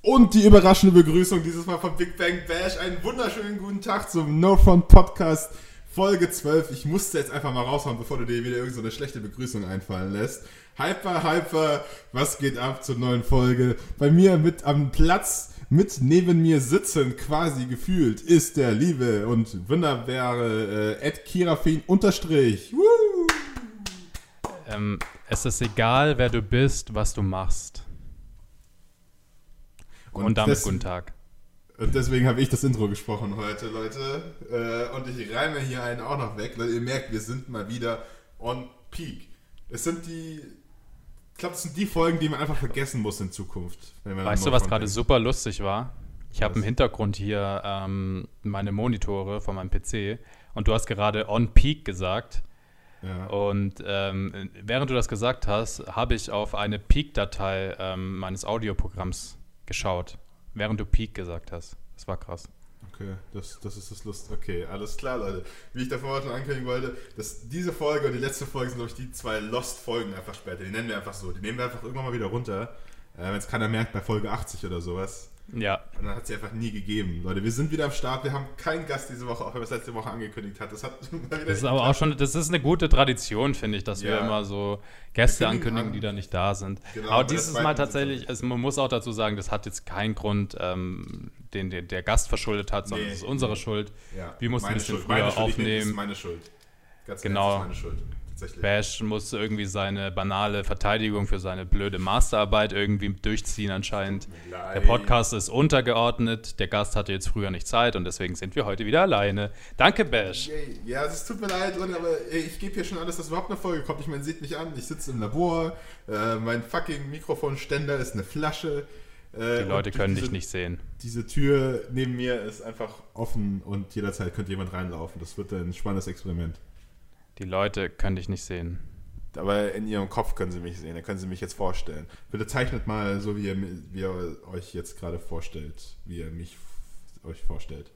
Und die überraschende Begrüßung dieses Mal von Big Bang Bash. Einen wunderschönen guten Tag zum No Front Podcast Folge 12. Ich musste jetzt einfach mal raushauen, bevor du dir wieder irgendeine so schlechte Begrüßung einfallen lässt. Hyper, hyper, was geht ab zur neuen Folge? Bei mir mit am Platz, mit neben mir sitzend, quasi gefühlt, ist der liebe und wunderbare äh, Ed Kirafin unterstrich. Ähm, es ist egal, wer du bist, was du machst. Und, und damit guten Tag. Und deswegen habe ich das Intro gesprochen heute, Leute. Äh, und ich reime hier einen auch noch weg. Leute, ihr merkt, wir sind mal wieder on peak. Es sind die, ich glaube, das sind die Folgen, die man einfach vergessen muss in Zukunft. weißt du, was gerade super lustig war? Ich habe im Hintergrund hier ähm, meine Monitore von meinem PC und du hast gerade on peak gesagt. Ja. Und ähm, während du das gesagt hast, habe ich auf eine Peak-Datei ähm, meines Audioprogramms geschaut, während du Peak gesagt hast. Das war krass. Okay, das, das ist das Lust. Okay, alles klar, Leute. Wie ich davor schon ankündigen wollte, dass diese Folge und die letzte Folge sind, glaube ich, die zwei Lost-Folgen einfach später. Die nennen wir einfach so. Die nehmen wir einfach irgendwann mal wieder runter. Äh, Wenn es keiner merkt, bei Folge 80 oder sowas. Ja. Und dann hat sie einfach nie gegeben. Leute, wir sind wieder am Start. Wir haben keinen Gast diese Woche, auch wenn wir es letzte Woche angekündigt hat. Das hat Das ist aber auch schon, das ist eine gute Tradition, finde ich, dass ja. wir immer so Gäste ankündigen, an. die da nicht da sind. Genau, aber dieses Mal tatsächlich, also man muss auch dazu sagen, das hat jetzt keinen Grund, ähm, den, den, der Gast verschuldet hat, sondern es nee, ist unsere nee. Schuld. Ja. Wir mussten ein bisschen Schuld. früher meine Schuld. aufnehmen. Das ist meine Schuld. Ganz genau. Meine Schuld tatsächlich. Bash muss irgendwie seine banale Verteidigung für seine blöde Masterarbeit irgendwie durchziehen anscheinend. Der Podcast ist untergeordnet, der Gast hatte jetzt früher nicht Zeit und deswegen sind wir heute wieder alleine. Danke, Bash. Ja, es tut mir leid, aber ich gebe hier schon alles, dass überhaupt eine Folge kommt. Ich meine, sieht mich an, ich sitze im Labor, äh, mein fucking Mikrofonständer ist eine Flasche. Äh, die Leute können diese, dich nicht sehen. Diese Tür neben mir ist einfach offen und jederzeit könnte jemand reinlaufen. Das wird ein spannendes Experiment. Die Leute können dich nicht sehen. Aber in ihrem Kopf können sie mich sehen, da können sie mich jetzt vorstellen. Bitte zeichnet mal so, wie ihr, wie ihr euch jetzt gerade vorstellt, wie ihr mich euch vorstellt.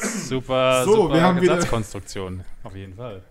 Super, so, super wir haben Satzkonstruktion, auf jeden Fall.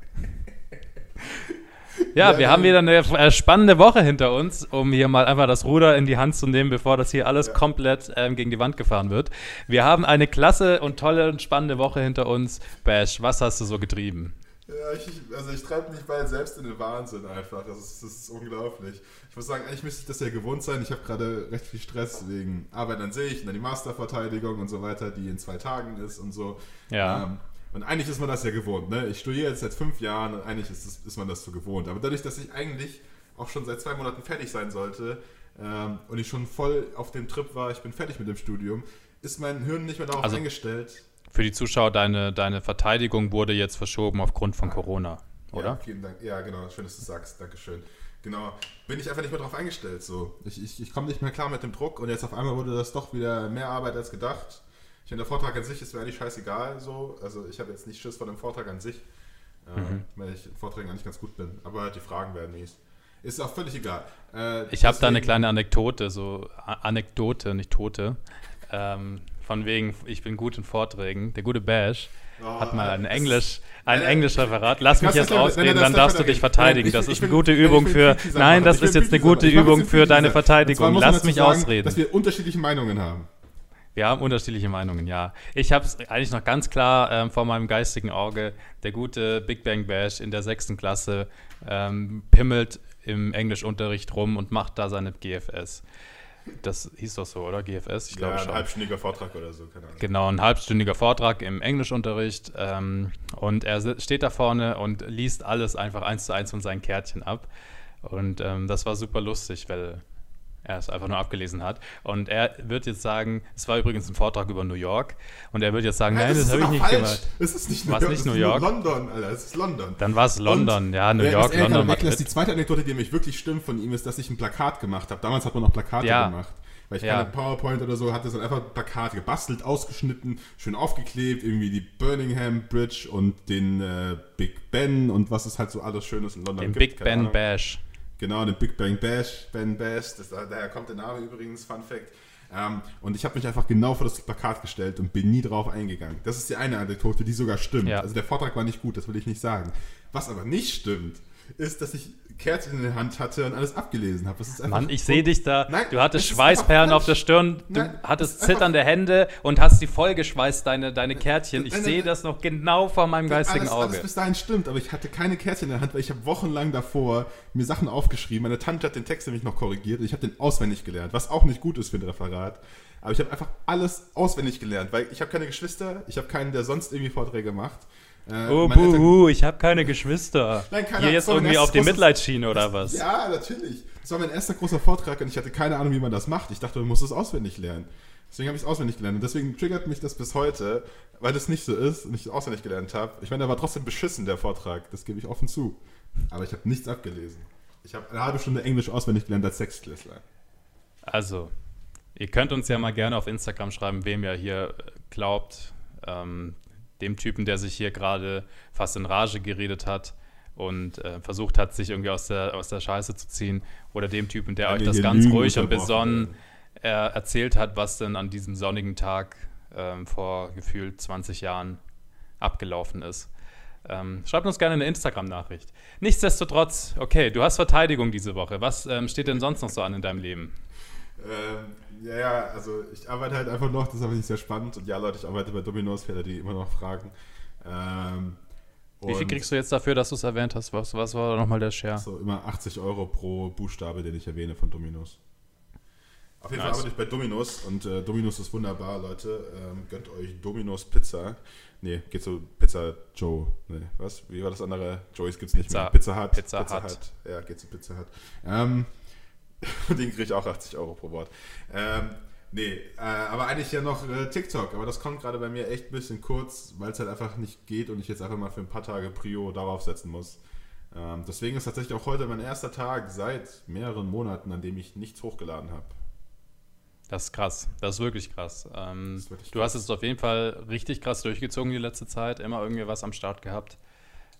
Ja, ja, wir haben wieder eine äh, spannende Woche hinter uns, um hier mal einfach das Ruder in die Hand zu nehmen, bevor das hier alles ja. komplett ähm, gegen die Wand gefahren wird. Wir haben eine klasse und tolle und spannende Woche hinter uns. Bash, was hast du so getrieben? Ja, ich, also ich treibe mich bald selbst in den Wahnsinn einfach. Das ist, das ist unglaublich. Ich muss sagen, eigentlich müsste ich das ja gewohnt sein. Ich habe gerade recht viel Stress wegen Arbeit an sich und dann die Masterverteidigung und so weiter, die in zwei Tagen ist und so. Ja. Ähm, und eigentlich ist man das ja gewohnt. Ne? Ich studiere jetzt seit fünf Jahren und eigentlich ist, das, ist man das so gewohnt. Aber dadurch, dass ich eigentlich auch schon seit zwei Monaten fertig sein sollte ähm, und ich schon voll auf dem Trip war, ich bin fertig mit dem Studium, ist mein Hirn nicht mehr darauf also, eingestellt für die Zuschauer, deine, deine Verteidigung wurde jetzt verschoben aufgrund von Corona, oder? Ja, vielen Dank. Ja, genau. Schön, dass du sagst. Dankeschön. Genau. Bin ich einfach nicht mehr darauf eingestellt. So. Ich, ich, ich komme nicht mehr klar mit dem Druck und jetzt auf einmal wurde das doch wieder mehr Arbeit als gedacht. Ich meine, der Vortrag an sich ist mir eigentlich scheißegal. So. Also ich habe jetzt nicht Schiss vor dem Vortrag an sich, äh, mhm. weil ich in Vorträgen eigentlich ganz gut bin. Aber die Fragen werden mies. Ist auch völlig egal. Äh, ich habe da eine kleine Anekdote, so Anekdote, nicht Tote. Ähm, von wegen, ich bin gut in Vorträgen. Der gute Bash oh, hat mal ein Englisch, ein äh, Englischreferat. Lass mich jetzt ausreden, dann darfst du dich verteidigen. Das ist eine gute Übung für. Nein, das ist jetzt eine gute Übung für deine Verteidigung. Lass mich ausreden. Dass wir unterschiedliche Meinungen haben. Wir haben unterschiedliche Meinungen, ja. Ich habe es eigentlich noch ganz klar ähm, vor meinem geistigen Auge. Der gute Big Bang Bash in der sechsten Klasse ähm, pimmelt im Englischunterricht rum und macht da seine GFS. Das hieß doch so, oder? GFS? Ich glaube ja, ein schon. halbstündiger Vortrag oder so, keine Ahnung. Genau, ein halbstündiger Vortrag im Englischunterricht. Ähm, und er steht da vorne und liest alles einfach eins zu eins von seinen Kärtchen ab. Und ähm, das war super lustig, weil er es einfach nur abgelesen hat. Und er wird jetzt sagen, es war übrigens ein Vortrag über New York, und er wird jetzt sagen, nein, nein das, das habe ich nicht falsch. gemacht. Es ist nicht New York. nicht New York? London, Alter, es ist London. Dann war es London, und, ja, New York, London. London Madrid. Die zweite Anekdote, die mich wirklich stimmt von ihm, ist, dass ich ein Plakat gemacht habe. Damals hat man noch Plakate ja. gemacht. Weil ich ja. keine PowerPoint oder so hatte, sondern einfach ein Plakat gebastelt, ausgeschnitten, schön aufgeklebt, irgendwie die Birmingham Bridge und den äh, Big Ben und was es halt so alles Schönes in London den gibt. Den Big Ben Ahnung. Bash. Genau, den Big Bang Bash, Ben Bash, das, daher kommt der Name übrigens, Fun Fact. Ähm, und ich habe mich einfach genau vor das Plakat gestellt und bin nie drauf eingegangen. Das ist die eine Anekdote, die sogar stimmt. Ja. Also der Vortrag war nicht gut, das will ich nicht sagen. Was aber nicht stimmt, ist, dass ich Kerzen in der Hand hatte und alles abgelesen habe. Mann, ich sehe dich da. Nein, du hattest Schweißperlen auf der Stirn, du Nein, hattest zitternde Hände und hast die vollgeschweißt, deine, deine Kärtchen. Ich sehe das noch genau vor meinem geistigen alles, Auge. Alles bis dahin stimmt, aber ich hatte keine Kärtchen in der Hand, weil ich habe wochenlang davor mir Sachen aufgeschrieben. Meine Tante hat den Text nämlich noch korrigiert und ich habe den auswendig gelernt, was auch nicht gut ist für ein Referat. Aber ich habe einfach alles auswendig gelernt, weil ich habe keine Geschwister, ich habe keinen, der sonst irgendwie Vorträge macht. Äh, oh, buhu, ich habe keine Geschwister. Nein, keine Hier jetzt irgendwie auf die Mitleidsschiene oder was? Ja, natürlich. Das war mein erster großer Vortrag und ich hatte keine Ahnung, wie man das macht. Ich dachte, man muss es auswendig lernen. Deswegen habe ich es auswendig gelernt. Und deswegen triggert mich das bis heute, weil das nicht so ist und ich es auswendig gelernt habe. Ich meine, der war trotzdem beschissen, der Vortrag. Das gebe ich offen zu. Aber ich habe nichts abgelesen. Ich habe eine halbe Stunde Englisch auswendig gelernt als Sechstklässler. Also, ihr könnt uns ja mal gerne auf Instagram schreiben, wem ihr hier glaubt, ähm, dem Typen, der sich hier gerade fast in Rage geredet hat und äh, versucht hat, sich irgendwie aus der, aus der Scheiße zu ziehen, oder dem Typen, der euch das ganz ruhig und besonnen äh, erzählt hat, was denn an diesem sonnigen Tag äh, vor gefühlt 20 Jahren abgelaufen ist. Ähm, schreibt uns gerne eine Instagram-Nachricht. Nichtsdestotrotz, okay, du hast Verteidigung diese Woche. Was ähm, steht denn sonst noch so an in deinem Leben? Ähm, ja, ja, also ich arbeite halt einfach noch, das ist aber nicht sehr spannend. Und ja, Leute, ich arbeite bei Dominos, für alle, die immer noch fragen. Ähm, Wie viel kriegst du jetzt dafür, dass du es erwähnt hast? Was, was war nochmal der Share? So, immer 80 Euro pro Buchstabe, den ich erwähne von Dominos. Auf jeden nice. Fall arbeite ich bei Dominos und äh, Dominos ist wunderbar, Leute. Ähm, gönnt euch Dominos Pizza. Nee, geht so Pizza Joe. Nee, was? Wie war das andere? Joey's gibt's nicht Pizza, mehr. Pizza Hut. Pizza, Pizza Hut. Hut. Ja, geht zu Pizza Hut. Ähm, Den kriege ich auch 80 Euro pro Wort. Ähm, nee, äh, aber eigentlich ja noch äh, TikTok. Aber das kommt gerade bei mir echt ein bisschen kurz, weil es halt einfach nicht geht und ich jetzt einfach mal für ein paar Tage Prio darauf setzen muss. Ähm, deswegen ist tatsächlich auch heute mein erster Tag seit mehreren Monaten, an dem ich nichts hochgeladen habe. Das ist krass. Das ist wirklich krass. Ähm, ist wirklich du krass. hast es auf jeden Fall richtig krass durchgezogen die letzte Zeit. Immer irgendwie was am Start gehabt.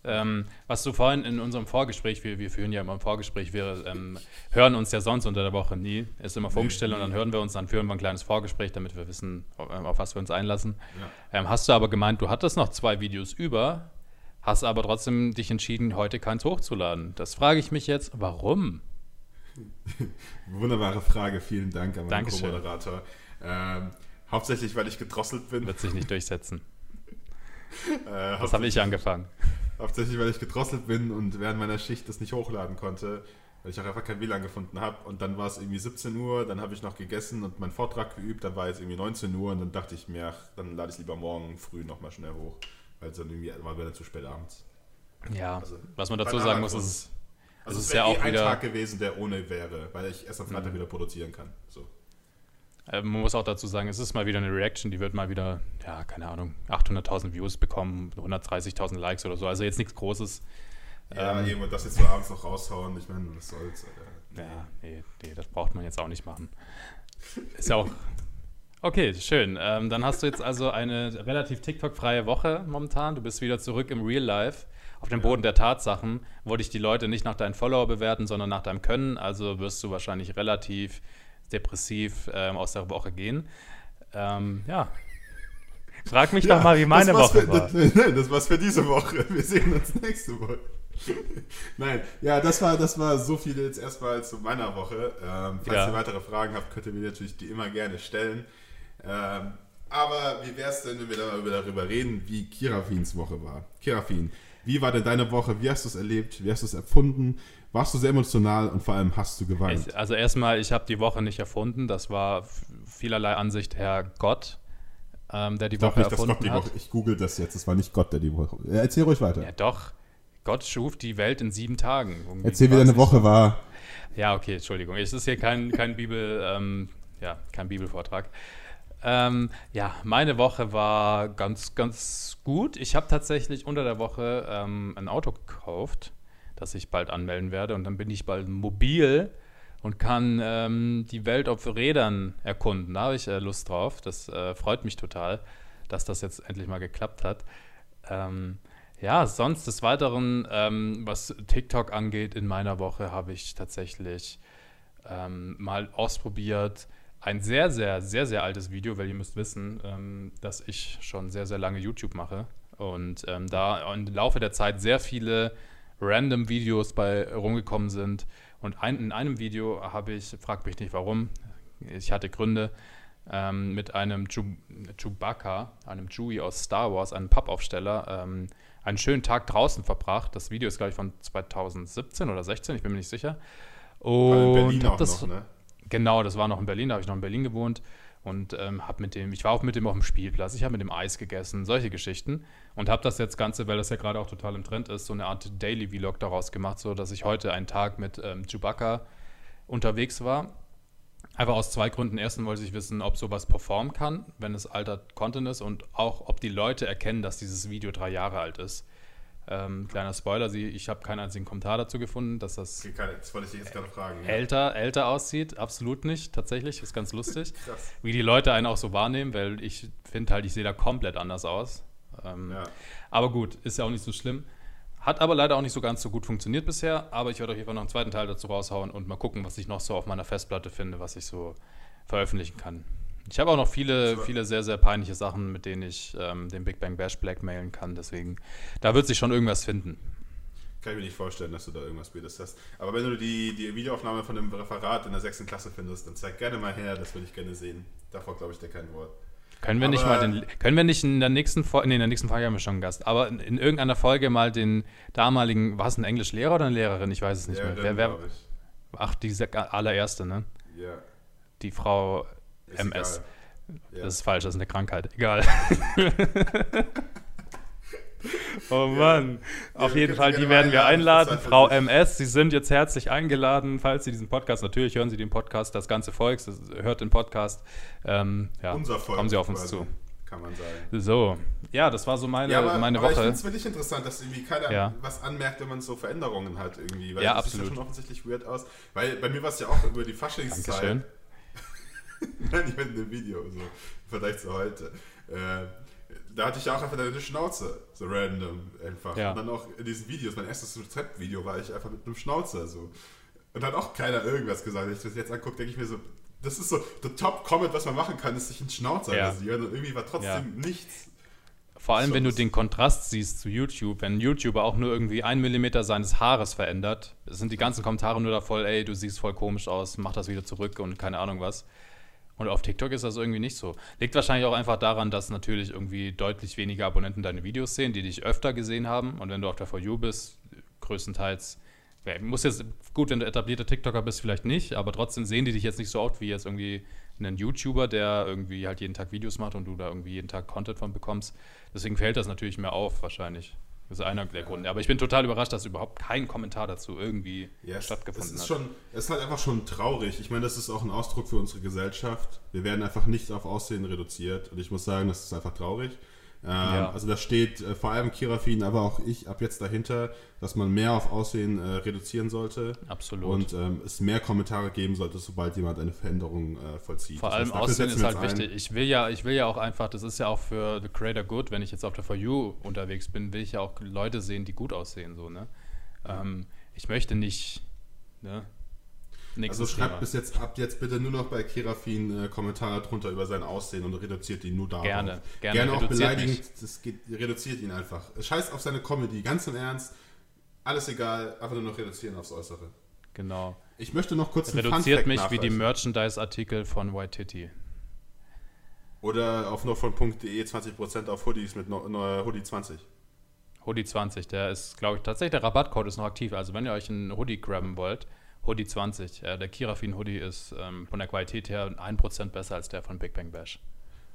Ähm, was du vorhin in unserem Vorgespräch, wir, wir führen ja immer ein Vorgespräch, wir ähm, hören uns ja sonst unter der Woche nie. Ist immer Funkstille und dann hören wir uns, dann führen wir ein kleines Vorgespräch, damit wir wissen, auf, auf was wir uns einlassen. Ja. Ähm, hast du aber gemeint, du hattest noch zwei Videos über, hast aber trotzdem dich entschieden, heute keins hochzuladen. Das frage ich mich jetzt, warum? Wunderbare Frage, vielen Dank an meinen Co-Moderator. Ähm, hauptsächlich, weil ich gedrosselt bin. Wird sich nicht durchsetzen. äh, das habe ich angefangen. Hauptsächlich, weil ich gedrosselt bin und während meiner Schicht das nicht hochladen konnte, weil ich auch einfach kein WLAN gefunden habe. Und dann war es irgendwie 17 Uhr, dann habe ich noch gegessen und meinen Vortrag geübt, dann war es irgendwie 19 Uhr und dann dachte ich mir, ach, dann lade ich es lieber morgen früh nochmal schnell hoch, weil es dann irgendwie war wieder zu spät abends. Ja, also, was man dazu sagen muss, ist, also es ist ja auch eh wieder ein Tag gewesen, der ohne wäre, weil ich erst am Freitag mhm. wieder produzieren kann. So. Äh, man muss auch dazu sagen, es ist mal wieder eine Reaction, die wird mal wieder, ja, keine Ahnung, 800.000 Views bekommen, 130.000 Likes oder so. Also jetzt nichts Großes. Ja, ähm, eben, das jetzt so abends noch raushauen, ich meine, was soll's. Äh, ja, nee, nee, das braucht man jetzt auch nicht machen. Ist ja auch. Okay, schön. Ähm, dann hast du jetzt also eine relativ TikTok-freie Woche momentan. Du bist wieder zurück im Real Life. Auf dem Boden der Tatsachen wollte ich die Leute nicht nach deinen Follower bewerten, sondern nach deinem Können. Also wirst du wahrscheinlich relativ depressiv ähm, aus der Woche gehen. Ähm, ja. Frag mich ja, doch mal, wie meine Woche für, war. Das, nein, das war's für diese Woche. Wir sehen uns nächste Woche. Nein, ja, das war, das war so viel jetzt erstmal zu meiner Woche. Ähm, falls ja. ihr weitere Fragen habt, könnt ihr mir natürlich die immer gerne stellen. Ähm, aber wie wäre es denn, wenn wir darüber reden, wie Kirafins Woche war? Kirafin, wie war denn deine Woche? Wie hast du es erlebt? Wie hast du es erfunden? Warst du sehr emotional und vor allem hast du geweint? Ich, also erstmal, ich habe die Woche nicht erfunden. Das war vielerlei Ansicht Herr Gott, ähm, der die doch Woche nicht, erfunden die hat. Woche, ich google das jetzt. Es war nicht Gott, der die Woche. Erzähl ruhig weiter. Ja, doch. Gott schuf die Welt in sieben Tagen. Irgendwie Erzähl, wie deine Woche war. Ja, okay, Entschuldigung. Es ist hier kein, kein Bibel, ähm, ja, kein Bibelvortrag. Ähm, ja, meine Woche war ganz, ganz gut. Ich habe tatsächlich unter der Woche ähm, ein Auto gekauft das ich bald anmelden werde. Und dann bin ich bald mobil und kann ähm, die Welt auf Rädern erkunden. Da habe ich äh, Lust drauf. Das äh, freut mich total, dass das jetzt endlich mal geklappt hat. Ähm, ja, sonst des Weiteren, ähm, was TikTok angeht, in meiner Woche habe ich tatsächlich ähm, mal ausprobiert. Ein sehr, sehr, sehr, sehr altes Video, weil ihr müsst wissen, ähm, dass ich schon sehr, sehr lange YouTube mache und ähm, da im Laufe der Zeit sehr viele random Videos bei rumgekommen sind. Und ein, in einem Video habe ich, frag mich nicht warum, ich hatte Gründe, ähm, mit einem Chewbacca, einem Chewie aus Star Wars, einem Pappaufsteller, ähm, einen schönen Tag draußen verbracht. Das Video ist, glaube ich, von 2017 oder 16, ich bin mir nicht sicher. Und Berlin auch das, noch, ne? Genau, das war noch in Berlin, da habe ich noch in Berlin gewohnt und ähm, habe mit dem, ich war auch mit dem auf dem Spielplatz, ich habe mit dem Eis gegessen, solche Geschichten und habe das jetzt Ganze, weil das ja gerade auch total im Trend ist, so eine Art Daily Vlog daraus gemacht, so dass ich heute einen Tag mit ähm, Chewbacca unterwegs war. Einfach aus zwei Gründen. Erstens wollte ich wissen, ob sowas performen kann, wenn es alter Content ist und auch, ob die Leute erkennen, dass dieses Video drei Jahre alt ist. Ähm, kleiner Spoiler, sie, ich habe keinen einzigen Kommentar dazu gefunden, dass das, okay, das wollte ich jetzt gerade fragen, ja. älter, älter aussieht. Absolut nicht, tatsächlich. Ist ganz lustig. Wie die Leute einen auch so wahrnehmen, weil ich finde halt, ich sehe da komplett anders aus. Ähm, ja. Aber gut, ist ja auch nicht so schlimm. Hat aber leider auch nicht so ganz so gut funktioniert bisher. Aber ich werde auf jeden Fall noch einen zweiten Teil dazu raushauen und mal gucken, was ich noch so auf meiner Festplatte finde, was ich so veröffentlichen kann. Ich habe auch noch viele, viele sehr, sehr peinliche Sachen, mit denen ich ähm, den Big Bang Bash blackmailen kann. Deswegen, da wird sich schon irgendwas finden. Kann ich mir nicht vorstellen, dass du da irgendwas Bildes hast. Aber wenn du die, die Videoaufnahme von dem Referat in der sechsten Klasse findest, dann zeig gerne mal her, das würde ich gerne sehen. Davor glaube ich dir kein Wort. Können wir aber nicht mal den, können wir nicht in der nächsten Folge, nee, in der nächsten Folge haben wir schon einen Gast, aber in, in irgendeiner Folge mal den damaligen, war es ein Englischlehrer oder eine Lehrerin? Ich weiß es nicht Lehrerin, mehr. Wer, wer, ach, diese allererste, ne? Ja. Die Frau ist MS. Ja. Das ist falsch, das ist eine Krankheit. Egal. oh Mann. Ja, Auf jeden Fall, die werden wir einladen. Frau MS, Sie sind jetzt herzlich eingeladen, falls Sie diesen Podcast, natürlich hören Sie den Podcast, das ganze Volk hört den Podcast. Ähm, ja, Unser Volk. Kommen Sie auf uns quasi. zu kann man sagen. So, ja, das war so meine, ja, aber, meine aber Woche. Ich finde es wirklich interessant, dass irgendwie keiner ja. was anmerkt, wenn man so Veränderungen hat irgendwie. Weil ja, das absolut. sieht ja schon offensichtlich weird aus. Weil bei mir war es ja auch über die Faschingszeit. Dankeschön. Nein, ich meine in dem Video, so im Vergleich zu heute. Äh, da hatte ich ja auch einfach eine Schnauze, so random einfach. Ja. Und dann auch in diesen Videos, mein erstes Rezeptvideo war ich einfach mit einem Schnauzer so. Und dann hat auch keiner irgendwas gesagt. Wenn ich das jetzt angucke, denke ich mir so, das ist so, der Top-Comment, was man machen kann, ist sich einen Schnauzer ja. rasieren und irgendwie war trotzdem ja. nichts. Vor allem, wenn du den Kontrast siehst zu YouTube, wenn ein YouTuber auch nur irgendwie ein Millimeter seines Haares verändert, sind die ganzen Kommentare nur da voll, ey, du siehst voll komisch aus, mach das wieder zurück und keine Ahnung was. Und auf TikTok ist das irgendwie nicht so. Liegt wahrscheinlich auch einfach daran, dass natürlich irgendwie deutlich weniger Abonnenten deine Videos sehen, die dich öfter gesehen haben. Und wenn du auf der For You bist, größtenteils, muss jetzt, gut, wenn du etablierter TikToker bist, vielleicht nicht, aber trotzdem sehen die dich jetzt nicht so oft wie jetzt irgendwie einen YouTuber, der irgendwie halt jeden Tag Videos macht und du da irgendwie jeden Tag Content von bekommst. Deswegen fällt das natürlich mehr auf, wahrscheinlich. Das ist einer der ja. Gründe. Aber ich bin total überrascht, dass überhaupt kein Kommentar dazu irgendwie yes. stattgefunden es ist hat. Schon, es ist halt einfach schon traurig. Ich meine, das ist auch ein Ausdruck für unsere Gesellschaft. Wir werden einfach nicht auf Aussehen reduziert. Und ich muss sagen, das ist einfach traurig. Ähm, ja. Also da steht äh, vor allem Kirafin, aber auch ich ab jetzt dahinter, dass man mehr auf Aussehen äh, reduzieren sollte. Absolut. Und ähm, es mehr Kommentare geben sollte, sobald jemand eine Veränderung äh, vollzieht. Vor allem Aussehen ist halt wichtig. Ich will ja, ich will ja auch einfach, das ist ja auch für the creator good, wenn ich jetzt auf der For You unterwegs bin, will ich ja auch Leute sehen, die gut aussehen. So, ne? Ähm, ich möchte nicht, ne? Nächstes also schreibt Thema. bis jetzt ab jetzt bitte nur noch bei Kerafin äh, Kommentare drunter über sein Aussehen und reduziert ihn nur darauf. Gerne, gerne. Gerne auch beleidigend, das geht, reduziert ihn einfach. Scheiß auf seine Comedy, ganz im Ernst. Alles egal, einfach nur noch reduzieren aufs Äußere. Genau. Ich möchte noch kurz Reduziert mich wie die Merchandise-Artikel von White Titty. Oder auf norfront.de 20% auf Hoodies mit no, no, Hoodie 20. Hoodie 20, der ist, glaube ich, tatsächlich der Rabattcode ist noch aktiv. Also wenn ihr euch einen Hoodie grabben wollt, Hoodie 20. Äh, der Kirafin Hoodie ist ähm, von der Qualität her 1% besser als der von Big Bang Bash.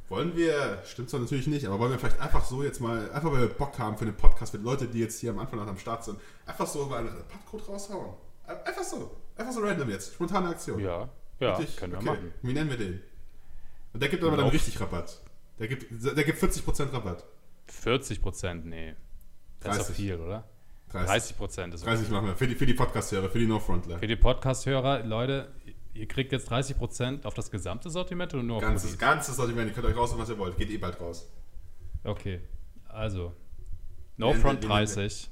Wollen wir, stimmt zwar natürlich nicht, aber wollen wir vielleicht einfach so jetzt mal, einfach weil wir Bock haben für den Podcast, mit Leute, die jetzt hier am Anfang noch am Start sind, einfach so mal einen Rabattcode raushauen? Einfach so. Einfach so random jetzt. Spontane Aktion. Ja, ja, Richtig? können wir okay. machen. Wie nennen wir den? Und der gibt aber dann richtig Rabatt. Der gibt, der gibt 40% Rabatt. 40%? Nee. Das 30. ist doch viel, oder? 30 Prozent ist 30 machen wir. Für die, für die Podcast-Hörer, für die No-Frontler. Für die Podcast-Hörer, Leute, ihr kriegt jetzt 30 Prozent auf das gesamte Sortiment oder nur auf Ganzes, ganzes Sortiment. Ihr könnt euch raussuchen, was ihr wollt. Geht eh bald raus. Okay. Also, No-Front 30.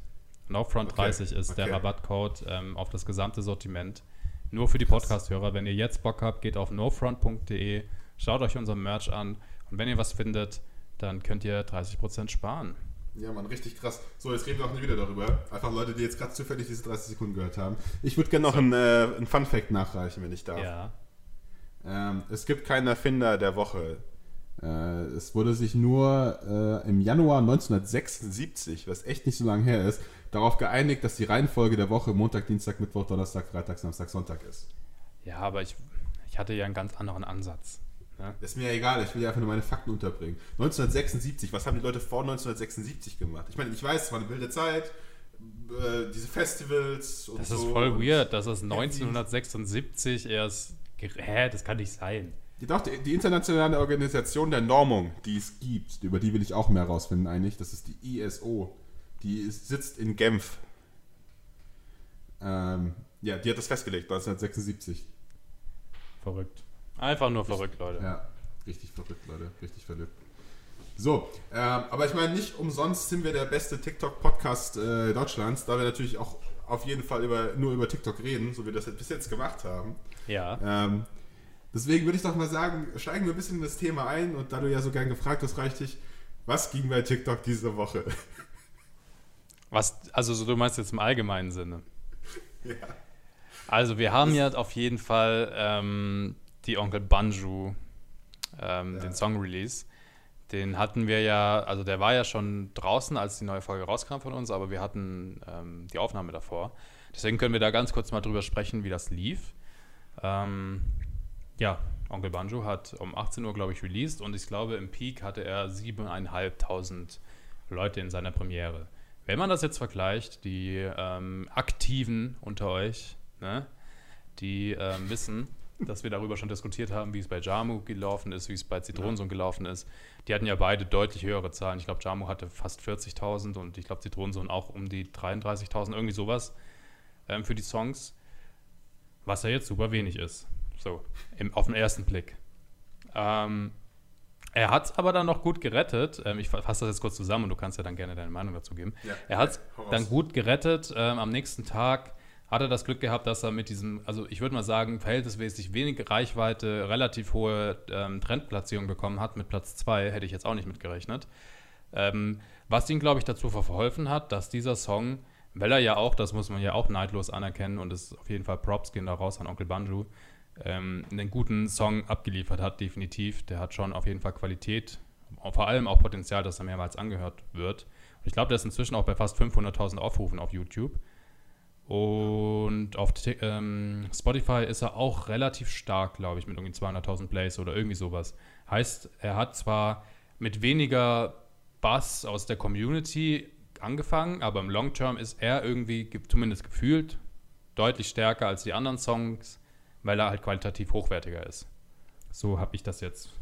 No-Front okay. 30 ist okay. der Rabattcode ähm, auf das gesamte Sortiment. Nur für die Podcast-Hörer. Wenn ihr jetzt Bock habt, geht auf nofront.de, schaut euch unser Merch an und wenn ihr was findet, dann könnt ihr 30% sparen. Ja, Mann, richtig krass. So, jetzt reden wir auch nicht wieder darüber. Einfach Leute, die jetzt gerade zufällig diese 30 Sekunden gehört haben. Ich würde gerne noch einen, äh, einen Fun-Fact nachreichen, wenn ich darf. Ja. Ähm, es gibt keinen Erfinder der Woche. Äh, es wurde sich nur äh, im Januar 1976, was echt nicht so lange her ist, darauf geeinigt, dass die Reihenfolge der Woche Montag, Dienstag, Mittwoch, Donnerstag, Freitag, Samstag, Sonntag ist. Ja, aber ich, ich hatte ja einen ganz anderen Ansatz. Ne? Ist mir egal, ich will ja einfach nur meine Fakten unterbringen. 1976, was haben die Leute vor 1976 gemacht? Ich meine, ich weiß, es war eine wilde Zeit, äh, diese Festivals und Das so ist voll weird, dass es 1976 erst. Hä, das kann nicht sein. Doch, die, die, internationale Organisation der Normung, die es gibt, über die will ich auch mehr rausfinden eigentlich, das ist die ISO. Die ist, sitzt in Genf. Ähm, ja, die hat das festgelegt, 1976. Verrückt. Einfach nur verrückt, Leute. Ja, richtig verrückt, Leute. Richtig verrückt. So, ähm, aber ich meine, nicht umsonst sind wir der beste TikTok-Podcast äh, Deutschlands, da wir natürlich auch auf jeden Fall über, nur über TikTok reden, so wie wir das bis jetzt gemacht haben. Ja. Ähm, deswegen würde ich doch mal sagen, steigen wir ein bisschen in das Thema ein und da du ja so gern gefragt hast, reicht dich, was ging bei TikTok diese Woche? Was, also so, du meinst jetzt im allgemeinen Sinne? Ja. Also wir haben ja auf jeden Fall ähm, die Onkel Banju, ähm, ja. den Song-Release. Den hatten wir ja, also der war ja schon draußen, als die neue Folge rauskam von uns, aber wir hatten ähm, die Aufnahme davor. Deswegen können wir da ganz kurz mal drüber sprechen, wie das lief. Ähm, ja, Onkel Banjo hat um 18 Uhr, glaube ich, released und ich glaube, im Peak hatte er 7.500 Leute in seiner Premiere. Wenn man das jetzt vergleicht, die ähm, Aktiven unter euch, ne, die ähm, wissen, dass wir darüber schon diskutiert haben, wie es bei Jamu gelaufen ist, wie es bei Zitronensohn ja. gelaufen ist. Die hatten ja beide deutlich höhere Zahlen. Ich glaube, Jamu hatte fast 40.000 und ich glaube, Zitronensohn auch um die 33.000, irgendwie sowas ähm, für die Songs. Was ja jetzt super wenig ist. So, im, auf den ersten Blick. Ähm, er hat es aber dann noch gut gerettet. Ähm, ich fasse das jetzt kurz zusammen und du kannst ja dann gerne deine Meinung dazu geben. Ja, er hat es dann gut gerettet. Ähm, am nächsten Tag hat er das Glück gehabt, dass er mit diesem, also ich würde mal sagen, verhältnismäßig wenig Reichweite, relativ hohe ähm, Trendplatzierung bekommen hat. Mit Platz 2 hätte ich jetzt auch nicht mitgerechnet. Ähm, was ihn, glaube ich, dazu verholfen hat, dass dieser Song, weil er ja auch, das muss man ja auch neidlos anerkennen und es auf jeden Fall Props gehen da raus an Onkel Banju, ähm, einen guten Song abgeliefert hat, definitiv. Der hat schon auf jeden Fall Qualität, vor allem auch Potenzial, dass er mehrmals angehört wird. Und ich glaube, der ist inzwischen auch bei fast 500.000 Aufrufen auf YouTube. Und auf ähm, Spotify ist er auch relativ stark, glaube ich, mit irgendwie 200.000 Plays oder irgendwie sowas. Heißt, er hat zwar mit weniger Bass aus der Community angefangen, aber im Long Term ist er irgendwie, zumindest gefühlt, deutlich stärker als die anderen Songs, weil er halt qualitativ hochwertiger ist. So habe ich das jetzt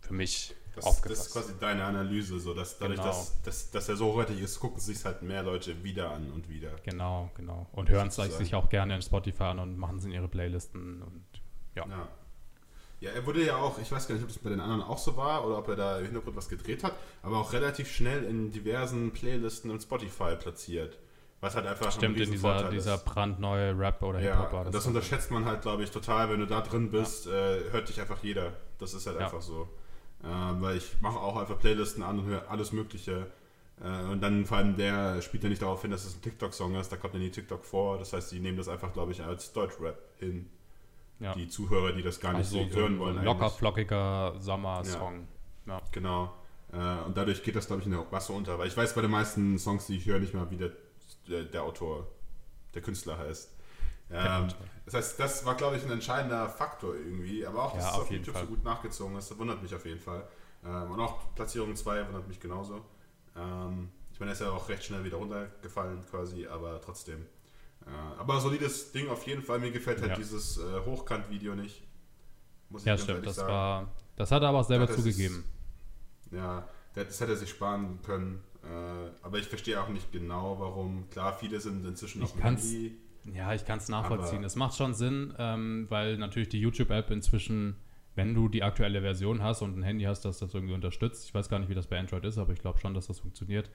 für mich das, das, ist quasi deine Analyse, so dass dadurch, genau. dass, dass, dass er so hochwertig ist, gucken sich halt mehr Leute wieder an und wieder. Genau, genau. Und hören es sich auch gerne in Spotify an und machen es in ihre Playlisten und ja. ja. Ja, er wurde ja auch, ich weiß gar nicht, ob das bei den anderen auch so war oder ob er da im Hintergrund was gedreht hat, aber auch relativ schnell in diversen Playlisten und Spotify platziert. Was halt einfach Stimmt, in dieser, dieser brandneue Rap oder ja, Hip-Hop war das. Das unterschätzt man halt, glaube ich, total. Wenn du da drin bist, ja. äh, hört dich einfach jeder. Das ist halt ja. einfach so. Ähm, weil ich mache auch einfach Playlisten an und höre alles Mögliche. Äh, und dann vor allem der spielt ja nicht darauf hin, dass es ein TikTok-Song ist, da kommt ja nie TikTok vor. Das heißt, die nehmen das einfach, glaube ich, als Deutschrap hin. Ja. Die Zuhörer, die das gar nicht also so, hören wollen. Ein locker, flockiger Sommer-Song. Ja. ja. Genau. Äh, und dadurch geht das, glaube ich, in der Masse unter. Weil ich weiß bei den meisten Songs, die ich höre, nicht mal, wie der, der, der Autor, der Künstler heißt. Ähm, das heißt, das war, glaube ich, ein entscheidender Faktor irgendwie. Aber auch, dass ja, es auf, auf YouTube Fall. so gut nachgezogen ist, das wundert mich auf jeden Fall. Ähm, und auch Platzierung 2 wundert mich genauso. Ähm, ich meine, er ist ja auch recht schnell wieder runtergefallen quasi, aber trotzdem. Äh, aber solides Ding auf jeden Fall. Mir gefällt halt ja. dieses äh, Hochkant-Video nicht. Muss ich ja, stimmt. Das, sagen. war, das hat er aber auch selber zugegeben. Es, ja, das hätte er sich sparen können. Äh, aber ich verstehe auch nicht genau, warum. Klar, viele sind inzwischen ich auf dem Handy ja, ich kann es nachvollziehen. Es macht schon Sinn, ähm, weil natürlich die YouTube-App inzwischen, wenn du die aktuelle Version hast und ein Handy hast, das das irgendwie unterstützt, ich weiß gar nicht, wie das bei Android ist, aber ich glaube schon, dass das funktioniert,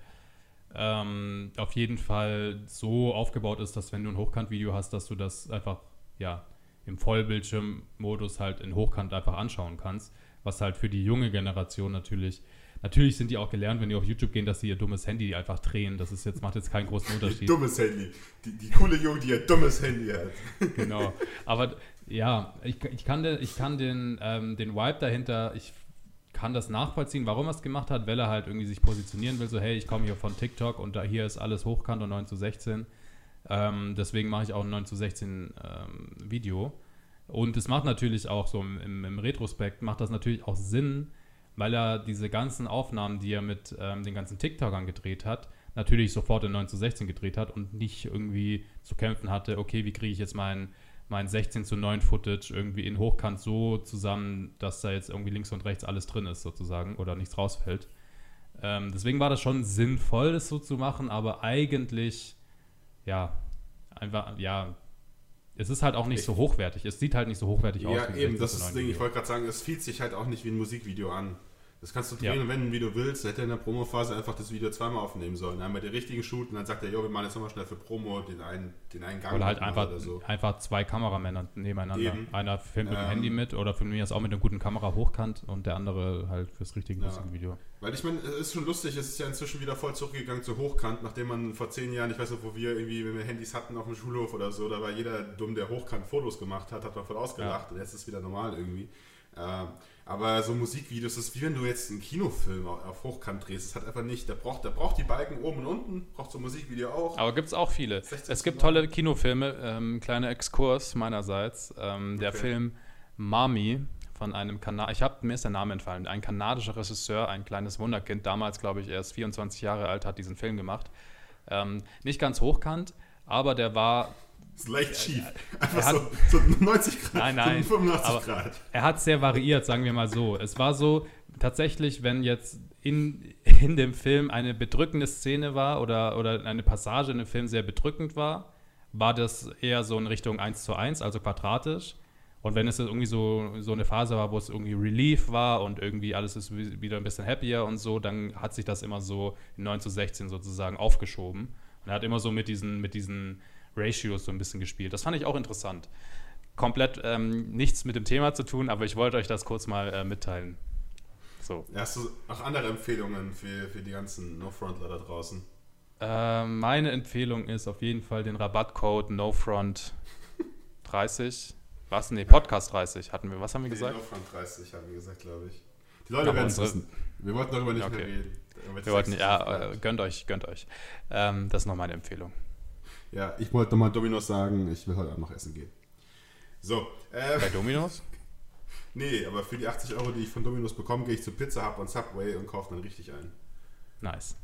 ähm, auf jeden Fall so aufgebaut ist, dass wenn du ein Hochkant-Video hast, dass du das einfach, ja, im Vollbildschirmmodus halt in Hochkant einfach anschauen kannst, was halt für die junge Generation natürlich Natürlich sind die auch gelernt, wenn die auf YouTube gehen, dass sie ihr dummes Handy einfach drehen. Das ist jetzt, macht jetzt keinen großen Unterschied. dummes Handy. Die, die coole Junge, die ihr dummes Handy hat. genau. Aber ja, ich, ich kann, den, ich kann den, ähm, den Vibe dahinter, ich kann das nachvollziehen, warum er es gemacht hat, weil er halt irgendwie sich positionieren will, so hey, ich komme hier von TikTok und da hier ist alles hochkant und 9 zu 16. Ähm, deswegen mache ich auch ein 9 zu 16 ähm, Video. Und es macht natürlich auch so im, im Retrospekt, macht das natürlich auch Sinn, weil er diese ganzen Aufnahmen, die er mit ähm, den ganzen TikTokern gedreht hat, natürlich sofort in 9 zu 16 gedreht hat und nicht irgendwie zu kämpfen hatte, okay, wie kriege ich jetzt mein, mein 16 zu 9 Footage irgendwie in Hochkant so zusammen, dass da jetzt irgendwie links und rechts alles drin ist sozusagen oder nichts rausfällt. Ähm, deswegen war das schon sinnvoll, das so zu machen, aber eigentlich, ja, einfach, ja, es ist halt auch nicht ich, so hochwertig. Es sieht halt nicht so hochwertig ja, aus. Ja, eben, das ist das Ding. Ich wollte gerade sagen, es fühlt sich halt auch nicht wie ein Musikvideo an. Das kannst du drehen ja. und wenden, wie du willst. Hätte in der Promophase einfach das Video zweimal aufnehmen sollen. Einmal den richtigen Shoot und dann sagt er, jo, wir machen jetzt nochmal schnell für Promo den einen, den einen Gang. Oder halt einfach, oder so. einfach zwei Kameramänner nebeneinander. Eben. Einer filmt mit dem ähm, Handy mit oder für mich ist auch mit einer guten Kamera hochkant und der andere halt fürs richtige ja. Musikvideo. Weil ich meine, es ist schon lustig, es ist ja inzwischen wieder voll zurückgegangen zu hochkant, nachdem man vor zehn Jahren, ich weiß nicht, wo wir irgendwie, wenn wir Handys hatten auf dem Schulhof oder so, da war jeder dumm, der hochkant Fotos gemacht hat, hat man voll ausgelacht ja. und jetzt ist es wieder normal irgendwie. Ähm, aber so Musikvideos, das ist wie wenn du jetzt einen Kinofilm auf Hochkant drehst. Das hat einfach nicht, der braucht, der braucht die Balken oben und unten, braucht so ein Musikvideo auch. Aber gibt es auch viele. Es gibt tolle Kinofilme, ähm, kleiner Exkurs meinerseits. Ähm, der okay. Film Mami von einem Kanal, ich habe mir ist der Name entfallen, ein kanadischer Regisseur, ein kleines Wunderkind, damals glaube ich erst 24 Jahre alt, hat diesen Film gemacht. Ähm, nicht ganz hochkant, aber der war ist leicht schief. Einfach hat, so, so 90 Grad, nein, nein, 85 Grad. Er hat sehr variiert, sagen wir mal so. Es war so, tatsächlich, wenn jetzt in, in dem Film eine bedrückende Szene war oder, oder eine Passage in dem Film sehr bedrückend war, war das eher so in Richtung 1 zu 1, also quadratisch. Und wenn es irgendwie so, so eine Phase war, wo es irgendwie Relief war und irgendwie alles ist wieder ein bisschen happier und so, dann hat sich das immer so in 9 zu 16 sozusagen aufgeschoben. Und er hat immer so mit diesen, mit diesen Ratios so ein bisschen gespielt. Das fand ich auch interessant. Komplett ähm, nichts mit dem Thema zu tun, aber ich wollte euch das kurz mal äh, mitteilen. So. Hast du auch andere Empfehlungen für, für die ganzen No-Frontler da draußen? Äh, meine Empfehlung ist auf jeden Fall den Rabattcode NoFront 30. Was? Nee, Podcast 30 hatten wir. Was haben wir nee, gesagt? NoFront 30 haben wir gesagt, glaube ich. Die Leute werden es wissen. Wir wollten darüber nicht okay. mehr reden. Wir wollten, ja, äh, gönnt euch, gönnt euch. Ähm, das ist noch meine Empfehlung. Ja, ich wollte nochmal Dominos sagen, ich will heute Abend noch essen gehen. So. Äh, Bei Dominos? nee, aber für die 80 Euro, die ich von Dominos bekomme, gehe ich zu Pizza Hut und Subway und kaufe dann richtig ein. Nice.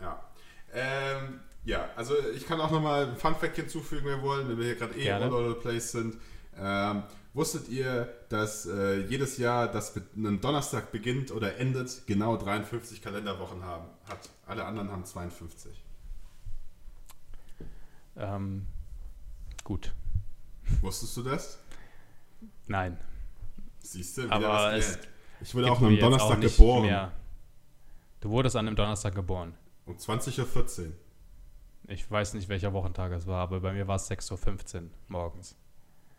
Ja. Ähm, ja, also ich kann auch nochmal ein Fun-Fact hinzufügen, wenn wir wollen, wenn wir hier gerade eh all over the place sind. Ähm, wusstet ihr, dass äh, jedes Jahr, das mit einem Donnerstag beginnt oder endet, genau 53 Kalenderwochen haben, hat? Alle anderen haben 52. Ähm, gut. Wusstest du das? Nein. Siehst du, wieder Aber es Ich wurde auch am Donnerstag geboren. Mehr. Du wurdest an einem Donnerstag geboren. Um 20.14 Uhr. Ich weiß nicht, welcher Wochentag es war, aber bei mir war es 6.15 Uhr morgens.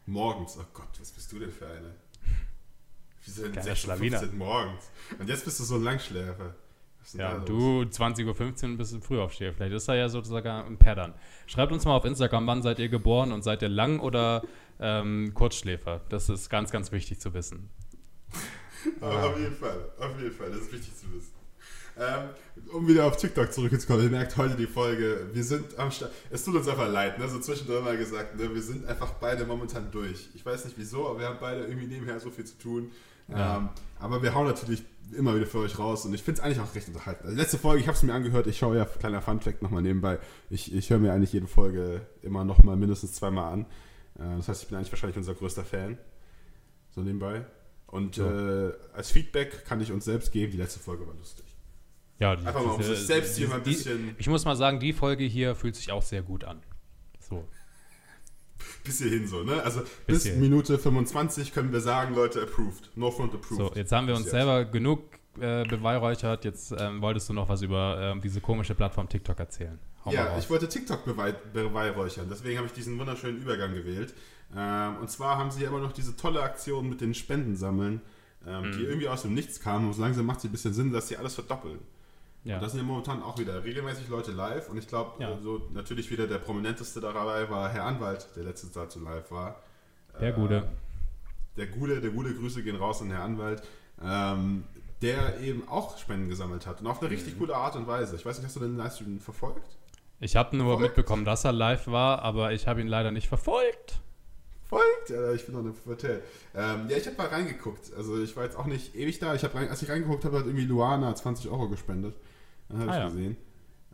Morgens? Oh Gott, was bist du denn für eine? Wieso denn 6.15 Uhr morgens? Und jetzt bist du so ein Langschläfer. Ja, du 20.15 Uhr bist du früh aufsteher. Vielleicht ist er ja sozusagen ein Pattern. Schreibt uns mal auf Instagram, wann seid ihr geboren und seid ihr Lang- oder ähm, Kurzschläfer? Das ist ganz, ganz wichtig zu wissen. Auf jeden Fall, auf jeden Fall, das ist wichtig zu wissen. Ähm, um wieder auf TikTok zurückzukommen, ihr merkt heute die Folge, wir sind am Start. Es tut uns einfach leid, ne? so zwischendurch mal gesagt, ne? wir sind einfach beide momentan durch. Ich weiß nicht wieso, aber wir haben beide irgendwie nebenher so viel zu tun. Ja. Ähm, aber wir hauen natürlich immer wieder für euch raus und ich finde es eigentlich auch recht unterhaltend. Also letzte Folge, ich habe es mir angehört, ich schaue ja, kleiner Funfact nochmal nebenbei, ich, ich höre mir eigentlich jede Folge immer nochmal mindestens zweimal an. Äh, das heißt, ich bin eigentlich wahrscheinlich unser größter Fan. So nebenbei. Und ja. äh, als Feedback kann ich uns selbst geben, die letzte Folge war lustig. Ja, die, Einfach mal um sich selbst die, hier mal ein bisschen. Die, ich muss mal sagen, die Folge hier fühlt sich auch sehr gut an. So. Bis hierhin so, ne? Also bis, bis Minute 25 können wir sagen, Leute, approved. No front approved. So, jetzt haben wir uns selber genug äh, beweihräuchert. Jetzt ähm, wolltest du noch was über äh, diese komische Plattform TikTok erzählen. Hau ja, ich wollte TikTok beweihräuchern. Deswegen habe ich diesen wunderschönen Übergang gewählt. Ähm, und zwar haben sie immer noch diese tolle Aktion mit den Spendensammeln, ähm, mhm. die irgendwie aus dem Nichts kam. Und so langsam macht es ein bisschen Sinn, dass sie alles verdoppeln. Ja. Und das sind ja momentan auch wieder regelmäßig Leute live. Und ich glaube, ja. so natürlich wieder der prominenteste dabei war Herr Anwalt, der letzte Zeit so live war. Der äh, Gute. Der Gute, der gute Grüße gehen raus an Herr Anwalt. Ähm, der eben auch Spenden gesammelt hat. Und auf eine richtig mhm. gute Art und Weise. Ich weiß nicht, hast du den Livestream verfolgt? Ich habe nur verfolgt? mitbekommen, dass er live war, aber ich habe ihn leider nicht verfolgt. Verfolgt? Ja, ich bin noch eine Pubertät. Ähm, ja, ich habe mal reingeguckt. Also ich war jetzt auch nicht ewig da. Ich hab rein, als ich reingeguckt habe, hat irgendwie Luana 20 Euro gespendet. Dann habe ah, ich ja. gesehen.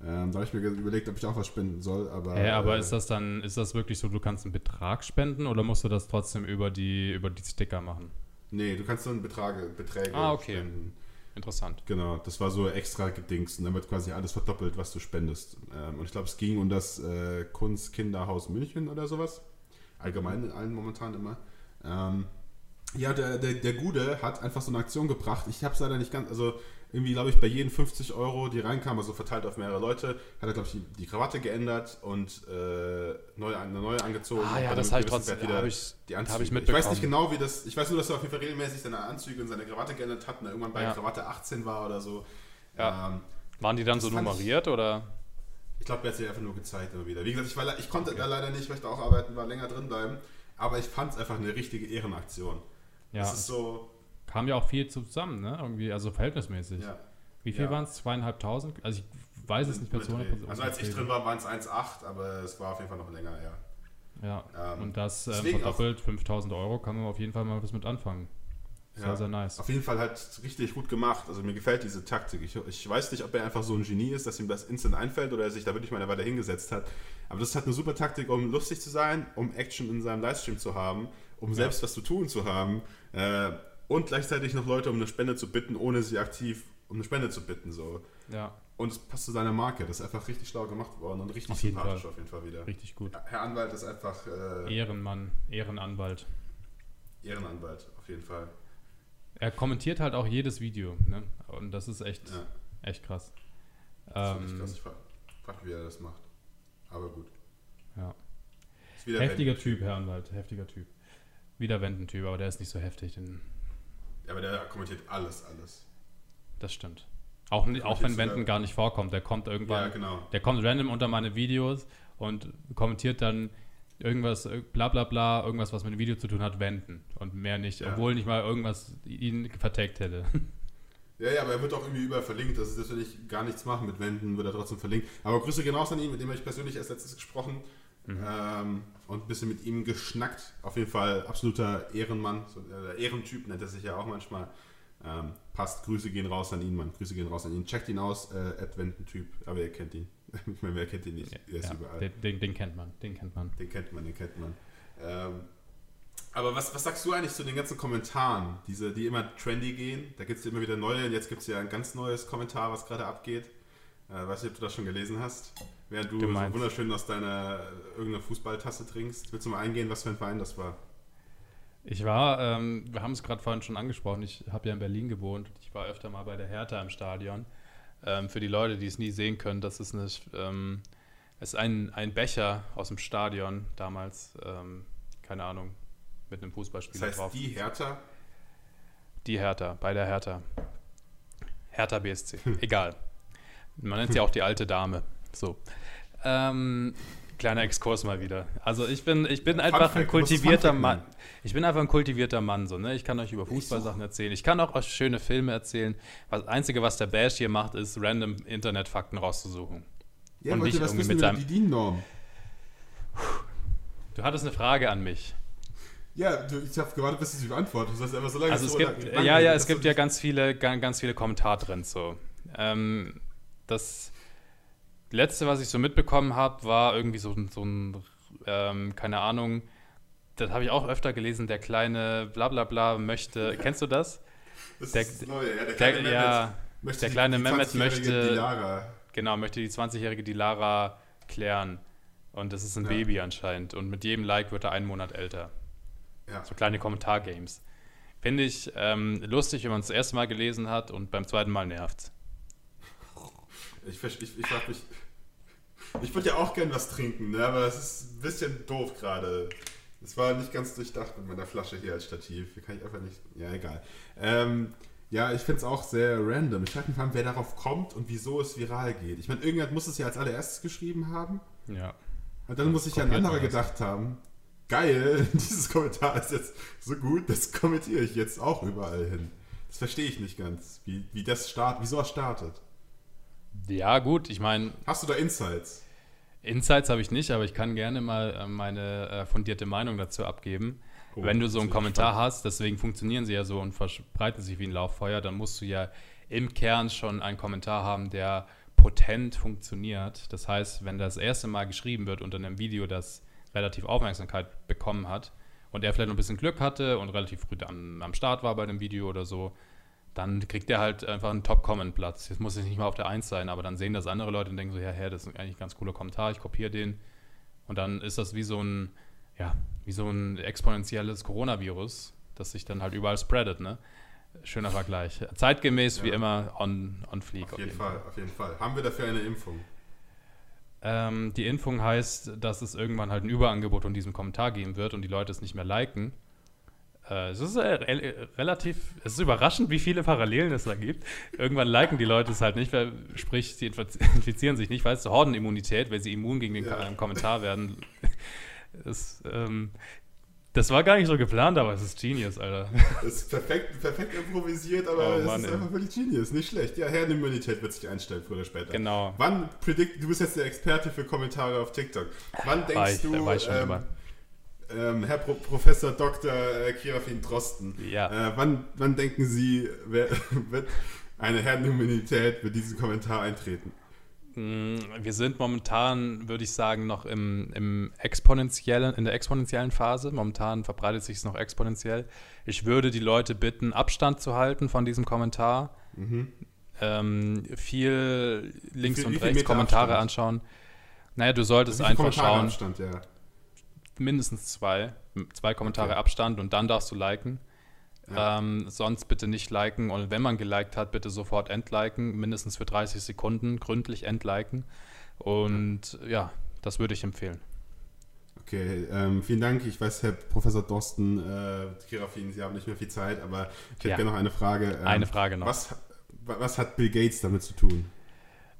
Ähm, da habe ich mir überlegt, ob ich auch was spenden soll. Aber, hey, aber äh, ist das dann, ist das wirklich so, du kannst einen Betrag spenden oder musst du das trotzdem über die, über die Sticker machen? Nee, du kannst dann Betrage, Beträge ah, okay. spenden. Interessant. Genau, das war so extra gedingst und dann wird quasi alles verdoppelt, was du spendest. Ähm, und ich glaube, es ging um das äh, Kunstkinderhaus München oder sowas. Allgemein in allen momentan immer. Ähm, ja, der, der, der Gude hat einfach so eine Aktion gebracht. Ich habe es leider nicht ganz, also irgendwie, glaube ich, bei jedem 50 Euro, die reinkamen, also verteilt auf mehrere Leute, hat er, glaube ich, die, die, Krawatte geändert und äh, neu, eine neue angezogen. Ah ja, das habe ich trotzdem, wieder hab ich, die Anzüge. Hab ich, mitbekommen. ich weiß nicht genau, wie das, ich weiß nur, dass er auf jeden Fall regelmäßig seine Anzüge und seine Krawatte geändert hat und irgendwann bei ja. Krawatte 18 war oder so. Ja. Ähm, Waren die dann so nummeriert ich, oder? Ich glaube, er hat sich einfach nur gezeigt immer wieder. Wie gesagt, ich, war, ich konnte okay. da leider nicht, weil ich da auch arbeiten war, länger drin bleiben, aber ich fand es einfach eine richtige Ehrenaktion. Ja. Das ist so... Kam ja auch viel zusammen, ne? Irgendwie, also verhältnismäßig. Ja. Wie viel ja. waren es? Zweieinhalbtausend? Also ich weiß es nicht mehr 100%. Also als ich drin war, waren es 1,8, aber es war auf jeden Fall noch länger, ja. Ja, ähm, und das ähm, verdoppelt 5000 Euro, kann man auf jeden Fall mal was mit anfangen. Sehr, ja, sehr nice. Auf jeden Fall halt richtig gut gemacht. Also mir gefällt diese Taktik. Ich, ich, weiß nicht, ob er einfach so ein Genie ist, dass ihm das instant einfällt oder er sich da wirklich mal weiter hingesetzt hat. Aber das ist halt eine super Taktik, um lustig zu sein, um Action in seinem Livestream zu haben, um ja. selbst was zu tun zu haben äh, und gleichzeitig noch Leute um eine Spende zu bitten, ohne sie aktiv um eine Spende zu bitten. So. Ja. Und es passt zu seiner Marke. Das ist einfach richtig schlau gemacht worden und richtig auf sympathisch Fall. auf jeden Fall wieder. Richtig gut. Herr Anwalt ist einfach. Äh, Ehrenmann, Ehrenanwalt. Ehrenanwalt, auf jeden Fall. Er kommentiert halt auch jedes Video. Ne? Und das ist echt, ja. echt krass. Das ähm, krass. Ich frage, frag, wie er das macht. Aber gut. Ja. Heftiger Typ, Herr Anwalt. Heftiger Typ. Wieder Wendentyp, aber der ist nicht so heftig. Den aber der kommentiert alles, alles. Das stimmt. Auch, auch wenn Wenden gar nicht vorkommt. Der kommt irgendwann. Ja, genau. Der kommt random unter meine Videos und kommentiert dann irgendwas, bla bla bla, irgendwas, was mit dem Video zu tun hat, wenden. Und mehr nicht, ja. obwohl nicht mal irgendwas ihn vertagt hätte. Ja, ja, aber er wird auch irgendwie überall verlinkt. Das ist natürlich gar nichts machen mit Wenden, wird er trotzdem verlinkt. Aber Grüße gehen raus an ihn, mit dem habe ich persönlich erst letztens gesprochen mhm. ähm, und ein bisschen mit ihm geschnackt. Auf jeden Fall absoluter Ehrenmann, so, äh, Ehrentyp nennt er sich ja auch manchmal. Ähm, passt, Grüße gehen raus an ihn, Mann. Grüße gehen raus an ihn. Checkt ihn aus, äh, Advententyp, aber ihr kennt ihn. ich meine, wer kennt ihn nicht? Er ist ja, überall. Den, den, den, kennt man, den kennt man. Den kennt man, den kennt man. Ähm, aber was, was sagst du eigentlich zu den ganzen Kommentaren, diese, die immer trendy gehen? Da gibt es ja immer wieder neue und jetzt gibt es ja ein ganz neues Kommentar, was gerade abgeht. Äh, weiß nicht, ob du das schon gelesen hast. Während du, du so wunderschön aus deiner äh, irgendeiner Fußballtasse trinkst. Willst du mal eingehen, was für ein Verein das war? Ich war, ähm, wir haben es gerade vorhin schon angesprochen, ich habe ja in Berlin gewohnt. Ich war öfter mal bei der Hertha im Stadion. Ähm, für die Leute, die es nie sehen können, das ist, eine, ähm, ist ein, ein Becher aus dem Stadion damals, ähm, keine Ahnung, mit einem Fußballspieler das heißt, drauf. Die Hertha? Die Hertha, bei der Hertha. Hertha BSC, egal. Man nennt sie auch die alte Dame. So. Ähm, Kleiner Exkurs mal wieder. Also ich bin, ich bin einfach ein kultivierter Mann. Ich bin einfach ein kultivierter Mann. So, ne? Ich kann euch über Fußballsachen erzählen. Ich kann auch schöne Filme erzählen. Das Einzige, was der Bash hier macht, ist random Internetfakten rauszusuchen. Ja, Und nicht irgendwie mit seinem. Die DIN-Norm. Du hattest eine Frage an mich. Ja, du, ich habe gewartet, bis du sie beantwortest. Das einfach so lange also es gibt, ja, ja, es gibt ja ganz viele, ganz, ganz viele Kommentartrends so. Ähm, das letzte, was ich so mitbekommen habe, war irgendwie so, so ein, ähm, keine Ahnung, das habe ich auch öfter gelesen, der kleine Blablabla möchte, kennst du das? Das der, ist das Neue, ja, der kleine der, Mehmet ja, möchte der kleine Mehmet möchte, Dilara. genau, möchte die 20-jährige Dilara klären. Und das ist ein ja. Baby anscheinend. Und mit jedem Like wird er einen Monat älter. Ja. So kleine Kommentargames. Finde ich ähm, lustig, wenn man es das erste Mal gelesen hat und beim zweiten Mal nervt. Ich, ich, ich frage mich, ich würde ja auch gern was trinken, ne? aber es ist ein bisschen doof gerade. Es war nicht ganz durchdacht mit meiner Flasche hier als Stativ. Hier kann ich einfach nicht. Ja, egal. Ähm, ja, ich finde es auch sehr random. Ich frage mich vor allem, wer darauf kommt und wieso es viral geht. Ich meine, irgendjemand muss es ja als allererstes geschrieben haben. Ja. Und dann muss sich ja ein anderer gedacht haben, geil, dieses Kommentar ist jetzt so gut, das kommentiere ich jetzt auch überall hin. Das verstehe ich nicht ganz, wie, wie das startet, wieso es startet. Ja, gut, ich meine. Hast du da Insights? Insights habe ich nicht, aber ich kann gerne mal äh, meine äh, fundierte Meinung dazu abgeben. Oh, Wenn du so einen Kommentar spannend. hast, deswegen funktionieren sie ja so und verbreiten sich wie ein Lauffeuer, dann musst du ja im Kern schon einen Kommentar haben, der potent funktioniert. Das heißt, wenn das erste Mal geschrieben wird unter einem Video, das relativ Aufmerksamkeit bekommen hat und er vielleicht noch ein bisschen Glück hatte und relativ früh am, am Start war bei dem Video oder so, dann kriegt er halt einfach einen Top-Comment-Platz. Jetzt muss es nicht mal auf der 1 sein, aber dann sehen das andere Leute und denken so, ja, hä, das ist eigentlich ein ganz cooler Kommentar, ich kopiere den. Und dann ist das wie so ein, ja, wie so ein exponentielles Coronavirus, das sich dann halt überall spreadet, ne? Schöner Vergleich. Zeitgemäß ja. wie immer on, on fleek. Auf jeden, auf jeden Fall, Fall, auf jeden Fall. Haben wir dafür eine Impfung? Ähm, die Impfung heißt, dass es irgendwann halt ein Überangebot von diesem Kommentar geben wird und die Leute es nicht mehr liken. Äh, es ist äh, relativ, es ist überraschend, wie viele Parallelen es da gibt. Irgendwann liken die Leute es halt nicht, weil, sprich, sie infizieren sich nicht, weil es Hordenimmunität, weil sie immun gegen den ja. Kommentar werden. Das, ähm, das war gar nicht so geplant, aber es ist Genius, Alter. Das ist perfekt, perfekt improvisiert, aber oh, Mann, es ist ey. einfach wirklich Genius. Nicht schlecht. Ja, Herdenimmunität wird sich einstellen, früher oder später. Genau. Wann predict, du bist jetzt der Experte für Kommentare auf TikTok. Wann denkst ich, du, ähm, Herr Pro Professor Dr. Äh, Kirafin Drosten, ja. äh, wann, wann denken Sie, wer, wird eine Herdenimmunität mit diesem Kommentar eintreten? Mm, wir sind momentan, würde ich sagen, noch im, im exponentiellen, in der exponentiellen Phase. Momentan verbreitet sich es noch exponentiell. Ich würde die Leute bitten, Abstand zu halten von diesem Kommentar. Mhm. Ähm, viel links viel, und rechts Kommentare Abstand? anschauen. Naja, du solltest einfach schauen. Abstand, ja mindestens zwei, zwei Kommentare okay. Abstand und dann darfst du liken. Ja. Ähm, sonst bitte nicht liken und wenn man geliked hat, bitte sofort entliken, mindestens für 30 Sekunden, gründlich entliken. Und ja, ja das würde ich empfehlen. Okay, ähm, vielen Dank. Ich weiß, Herr Professor Dorsten, äh, Kirafin, Sie haben nicht mehr viel Zeit, aber ich hätte ja. gerne noch eine Frage. Ähm, eine Frage noch. Was, was hat Bill Gates damit zu tun?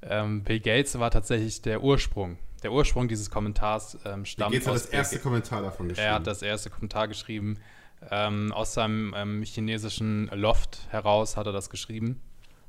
Ähm, Bill Gates war tatsächlich der Ursprung der Ursprung dieses Kommentars ähm, stammt aus... hat das erste Kommentar davon geschrieben. Er hat das erste Kommentar geschrieben. Ähm, aus seinem ähm, chinesischen Loft heraus hat er das geschrieben.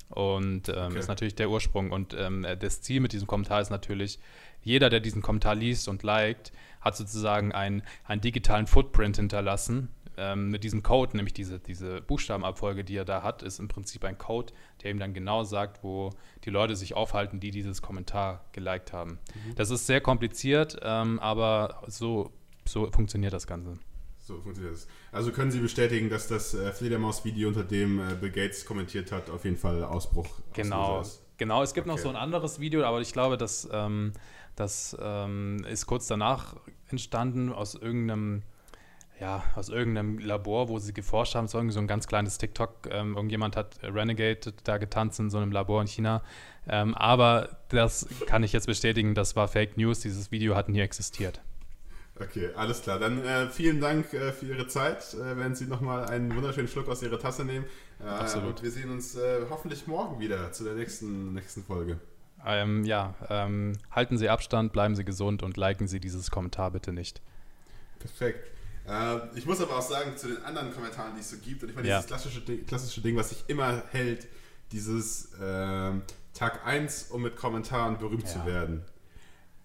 Und ähm, okay. ist natürlich der Ursprung. Und ähm, das Ziel mit diesem Kommentar ist natürlich, jeder, der diesen Kommentar liest und liked, hat sozusagen einen, einen digitalen Footprint hinterlassen ähm, mit diesem Code, nämlich diese, diese Buchstabenabfolge, die er da hat, ist im Prinzip ein Code, der ihm dann genau sagt, wo die Leute sich aufhalten, die dieses Kommentar geliked haben. Mhm. Das ist sehr kompliziert, ähm, aber so, so funktioniert das Ganze. So funktioniert das. Also können Sie bestätigen, dass das äh, Fledermaus-Video, unter dem äh, Bill Gates kommentiert hat, auf jeden Fall Ausbruch Genau, genau. Es gibt okay. noch so ein anderes Video, aber ich glaube, dass ähm, das ähm, ist kurz danach entstanden aus irgendeinem ja, aus irgendeinem Labor, wo sie geforscht haben, so ein ganz kleines TikTok. Ähm, irgendjemand hat Renegade da getanzt in so einem Labor in China. Ähm, aber das kann ich jetzt bestätigen, das war Fake News. Dieses Video hat nie existiert. Okay, alles klar. Dann äh, vielen Dank äh, für Ihre Zeit. Äh, werden Sie nochmal einen wunderschönen Schluck aus Ihrer Tasse nehmen. Äh, Absolut. Und wir sehen uns äh, hoffentlich morgen wieder zu der nächsten, nächsten Folge. Ähm, ja, ähm, halten Sie Abstand, bleiben Sie gesund und liken Sie dieses Kommentar bitte nicht. Perfekt. Äh, ich muss aber auch sagen, zu den anderen Kommentaren, die es so gibt, und ich meine, ja. dieses klassische, klassische Ding, was sich immer hält, dieses äh, Tag 1, um mit Kommentaren berühmt ja. zu werden.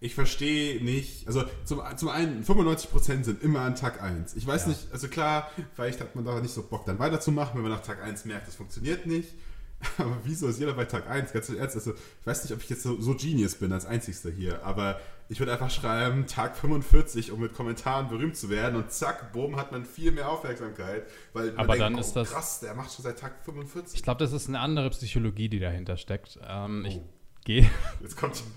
Ich verstehe nicht, also zum, zum einen, 95% sind immer an Tag 1. Ich weiß ja. nicht, also klar, vielleicht hat man da nicht so Bock, dann weiterzumachen, wenn man nach Tag 1 merkt, das funktioniert nicht. Aber wieso ist jeder bei Tag 1? Ganz ernst, also ich weiß nicht, ob ich jetzt so, so Genius bin als Einzigster hier, aber ich würde einfach schreiben, Tag 45, um mit Kommentaren berühmt zu werden und zack, boom, hat man viel mehr Aufmerksamkeit. Weil aber dann denkt, ist oh, das. Krass, der macht schon seit Tag 45. Ich glaube, das ist eine andere Psychologie, die dahinter steckt. Ähm, oh. Ich gehe. Jetzt kommt.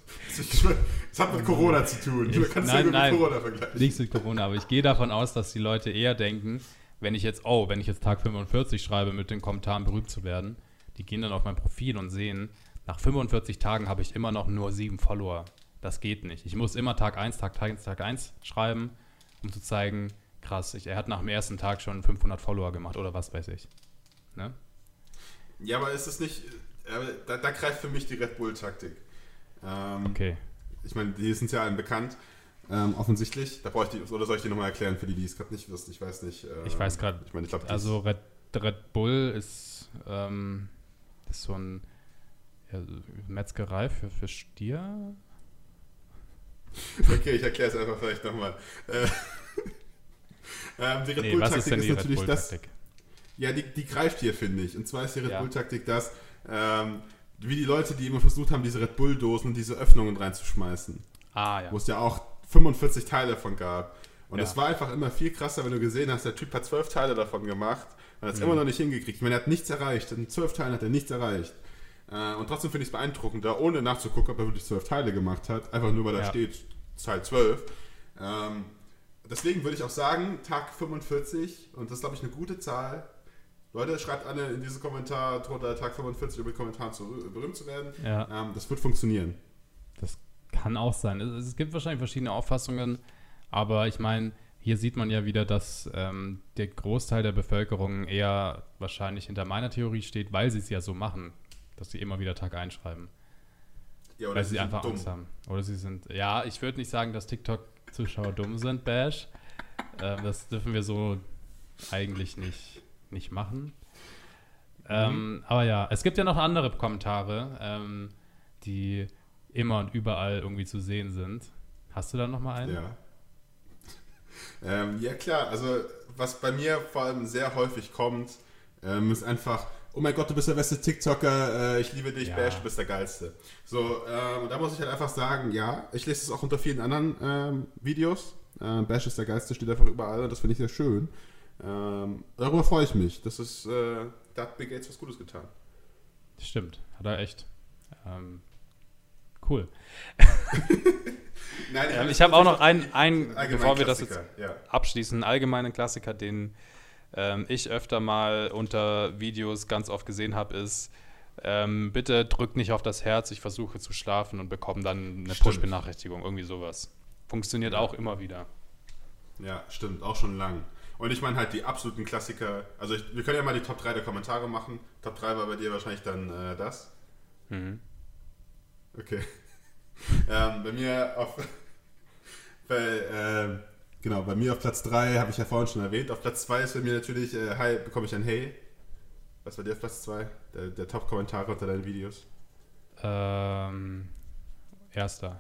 Es hat mit Corona zu tun. Du kannst nein, ja nein, mit Corona vergleichen. Nichts mit Corona, aber ich gehe davon aus, dass die Leute eher denken, wenn ich jetzt, oh, wenn ich jetzt Tag 45 schreibe, mit den Kommentaren berühmt zu werden, die gehen dann auf mein Profil und sehen, nach 45 Tagen habe ich immer noch nur sieben Follower. Das geht nicht. Ich muss immer Tag 1, Tag 1, Tag 1 schreiben, um zu zeigen, krass, ich, er hat nach dem ersten Tag schon 500 Follower gemacht oder was weiß ich. Ne? Ja, aber ist es nicht, äh, da, da, greift für mich die Red Bull-Taktik. Ähm, okay. Ich meine, die sind ja allen bekannt. Ähm, offensichtlich. Da brauche ich die, oder soll ich die nochmal erklären für die, die es gerade nicht wissen? Ich weiß nicht. Ähm, ich weiß gerade. Ich meine, ich glaube, also Red, Red Bull ist, ähm, ist so ein ja, Metzgerei für, für Stier. Okay, ich erkläre es einfach vielleicht nochmal. Äh, ähm, die Red nee, Bull-Taktik ist, ist natürlich das. Ja, die, die greift hier, finde ich. Und zwar ist die Red ja. Bull-Taktik das, ähm, wie die Leute, die immer versucht haben, diese Red Bull-Dosen und diese Öffnungen reinzuschmeißen. Ah, ja. Wo es ja auch 45 Teile davon gab. Und es ja. war einfach immer viel krasser, wenn du gesehen hast, der Typ hat zwölf Teile davon gemacht hat es mhm. immer noch nicht hingekriegt. Ich meine, er hat nichts erreicht. In zwölf Teilen hat er nichts erreicht. Äh, und trotzdem finde ich es beeindruckend, da ohne nachzugucken, ob er wirklich zwölf Teile gemacht hat, einfach nur weil ja. da steht Zahl 12. Ähm, deswegen würde ich auch sagen, Tag 45, und das ist, glaube ich, eine gute Zahl. Leute, schreibt alle in diesen Kommentar drunter Tag 45 über Kommentaren zu, berühmt zu werden. Ja. Ähm, das wird funktionieren. Das kann auch sein. Es, es gibt wahrscheinlich verschiedene Auffassungen, aber ich meine, hier sieht man ja wieder, dass ähm, der Großteil der Bevölkerung eher wahrscheinlich hinter meiner Theorie steht, weil sie es ja so machen, dass sie immer wieder Tag einschreiben. Ja, weil sie, sie einfach dumm. Angst haben. Oder sie sind, ja, ich würde nicht sagen, dass TikTok-Zuschauer dumm sind, Bash. Ähm, das dürfen wir so eigentlich nicht, nicht machen. Ähm, mhm. aber ja, es gibt ja noch andere Kommentare, ähm, die immer und überall irgendwie zu sehen sind. Hast du da noch mal einen? Ja. Ähm, ja, klar. Also, was bei mir vor allem sehr häufig kommt, ähm, ist einfach, oh mein Gott, du bist der beste TikToker, äh, ich liebe dich, ja. Bash, du bist der Geilste. So, ähm, da muss ich halt einfach sagen, ja, ich lese es auch unter vielen anderen ähm, Videos. Äh, Bash ist der Geilste, steht einfach überall und das finde ich sehr schön. Ähm, darüber freue ich mich. Das ist, äh, da hat Bill Gates was Gutes getan. Stimmt, hat er echt. Cool. Nein, ich, ähm, ich habe auch noch einen, einen bevor wir das jetzt ja. abschließen, einen allgemeinen Klassiker, den ähm, ich öfter mal unter Videos ganz oft gesehen habe, ist, ähm, bitte drückt nicht auf das Herz, ich versuche zu schlafen und bekomme dann eine Push-Benachrichtigung, irgendwie sowas. Funktioniert ja. auch immer wieder. Ja, stimmt, auch schon lang. Und ich meine halt die absoluten Klassiker, also ich, wir können ja mal die Top 3 der Kommentare machen. Top 3 war bei dir wahrscheinlich dann äh, das. Mhm. Okay. ähm, bei mir auf. bei, ähm, Genau, bei mir auf Platz 3 habe ich ja vorhin schon erwähnt. Auf Platz 2 ist bei mir natürlich, äh, hi, bekomme ich ein Hey. Was war dir auf Platz 2? Der, der Top-Kommentar unter deinen Videos. Ähm, erster.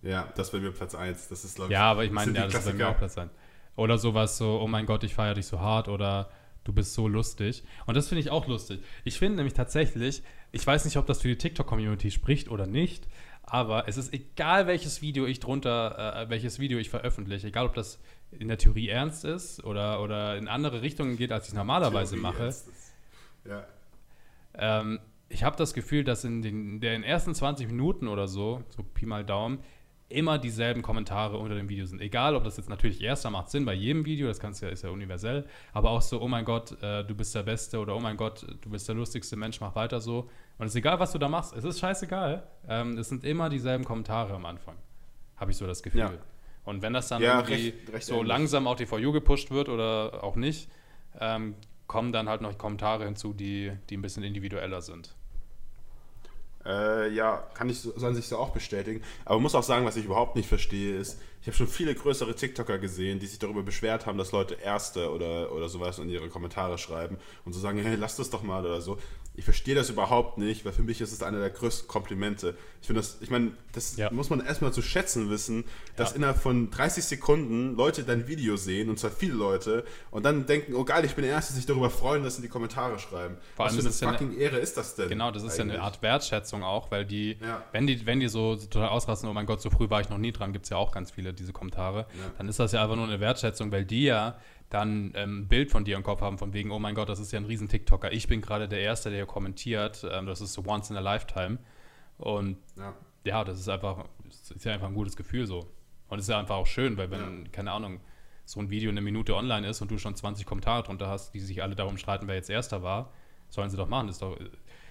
Ja, das bei mir Platz 1. Das ist, glaube ich. Ja, aber ich meine, ja, das ist bei mir auch Platz 1. Oder sowas so, oh mein Gott, ich feiere dich so hart oder du bist so lustig. Und das finde ich auch lustig. Ich finde nämlich tatsächlich, ich weiß nicht, ob das für die TikTok-Community spricht oder nicht, aber es ist egal, welches Video ich drunter, äh, welches Video ich veröffentliche, egal ob das in der Theorie ernst ist oder, oder in andere Richtungen geht, als ich es normalerweise Theorie mache. Ja. Ähm, ich habe das Gefühl, dass in den, den ersten 20 Minuten oder so, so Pi mal Daumen, immer dieselben Kommentare unter dem Video sind. Egal, ob das jetzt natürlich erster macht Sinn bei jedem Video, das kannst ja, ist ja universell, aber auch so, oh mein Gott, äh, du bist der Beste oder oh mein Gott, du bist der lustigste Mensch, mach weiter so. Und es ist egal, was du da machst, es ist scheißegal. Ähm, es sind immer dieselben Kommentare am Anfang. Habe ich so das Gefühl. Ja. Und wenn das dann ja, irgendwie recht, recht so ähnlich. langsam auf die For You gepusht wird oder auch nicht, ähm, kommen dann halt noch Kommentare hinzu, die, die ein bisschen individueller sind. Äh, ja, kann ich so, an sich so auch bestätigen. Aber muss auch sagen, was ich überhaupt nicht verstehe, ist, ich habe schon viele größere TikToker gesehen, die sich darüber beschwert haben, dass Leute Erste oder, oder sowas in ihre Kommentare schreiben und so sagen, hey, lass das doch mal oder so. Ich verstehe das überhaupt nicht, weil für mich ist es einer der größten Komplimente. Ich finde das, ich meine, das ja. muss man erstmal zu schätzen wissen, dass ja. innerhalb von 30 Sekunden Leute dein Video sehen, und zwar viele Leute, und dann denken, oh geil, ich bin der Erste, sich darüber freuen, dass sie in die Kommentare schreiben. Vor allem Was für eine fucking ja Ehre ist das denn? Genau, das ist eigentlich? ja eine Art Wertschätzung auch, weil die, wenn die, wenn die so, so total ausrasten, oh mein Gott, so früh war ich noch nie dran, gibt es ja auch ganz viele diese Kommentare, dann ist das ja einfach nur eine Wertschätzung, weil die ja dann ähm, ein Bild von dir im Kopf haben, von wegen, oh mein Gott, das ist ja ein riesen TikToker. Ich bin gerade der Erste, der hier kommentiert. Ähm, das ist so once in a lifetime. Und ja, ja das ist einfach, das ist ja einfach ein gutes Gefühl so. Und es ist ja einfach auch schön, weil wenn, ja. keine Ahnung, so ein Video eine Minute online ist und du schon 20 Kommentare drunter hast, die sich alle darum streiten, wer jetzt Erster war, sollen sie doch machen. Das ist doch,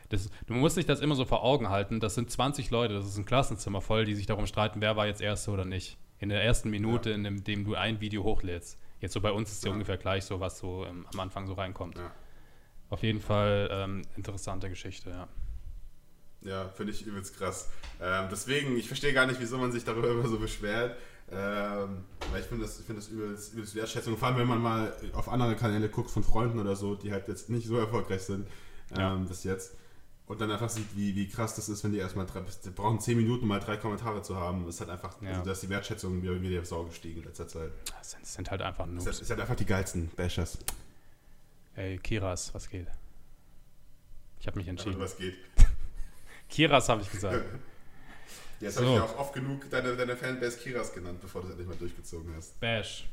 das, du musst dich das immer so vor Augen halten. Das sind 20 Leute, das ist ein Klassenzimmer voll, die sich darum streiten, wer war jetzt Erster oder nicht. In der ersten Minute, ja. in dem, dem, du ein Video hochlädst. Jetzt so bei uns ist ja. ungefähr gleich so, was so ähm, am Anfang so reinkommt. Ja. Auf jeden Fall ähm, interessante Geschichte, ja. Ja, finde ich übelst krass. Ähm, deswegen, ich verstehe gar nicht, wieso man sich darüber immer so beschwert. Ähm, weil ich finde das, find das übelst, übelst Wertschätzung. Vor allem, wenn man mal auf andere Kanäle guckt von Freunden oder so, die halt jetzt nicht so erfolgreich sind ja. ähm, bis jetzt. Und dann einfach sieht, wie, wie krass das ist, wenn die erstmal drei, die brauchen zehn Minuten mal drei Kommentare zu haben. Das ist halt einfach, ja. also da ist die Wertschätzung wieder, wieder Sau gestiegen in letzter Zeit. Das sind, das sind halt einfach nur. Das sind halt einfach die geilsten Bashers. Ey, Kiras, was geht? Ich habe mich entschieden. Aber was geht? Kiras habe ich gesagt. Jetzt so. habe ich auch oft genug deine, deine Fanbase Kiras genannt, bevor du es endlich mal durchgezogen hast. Bash.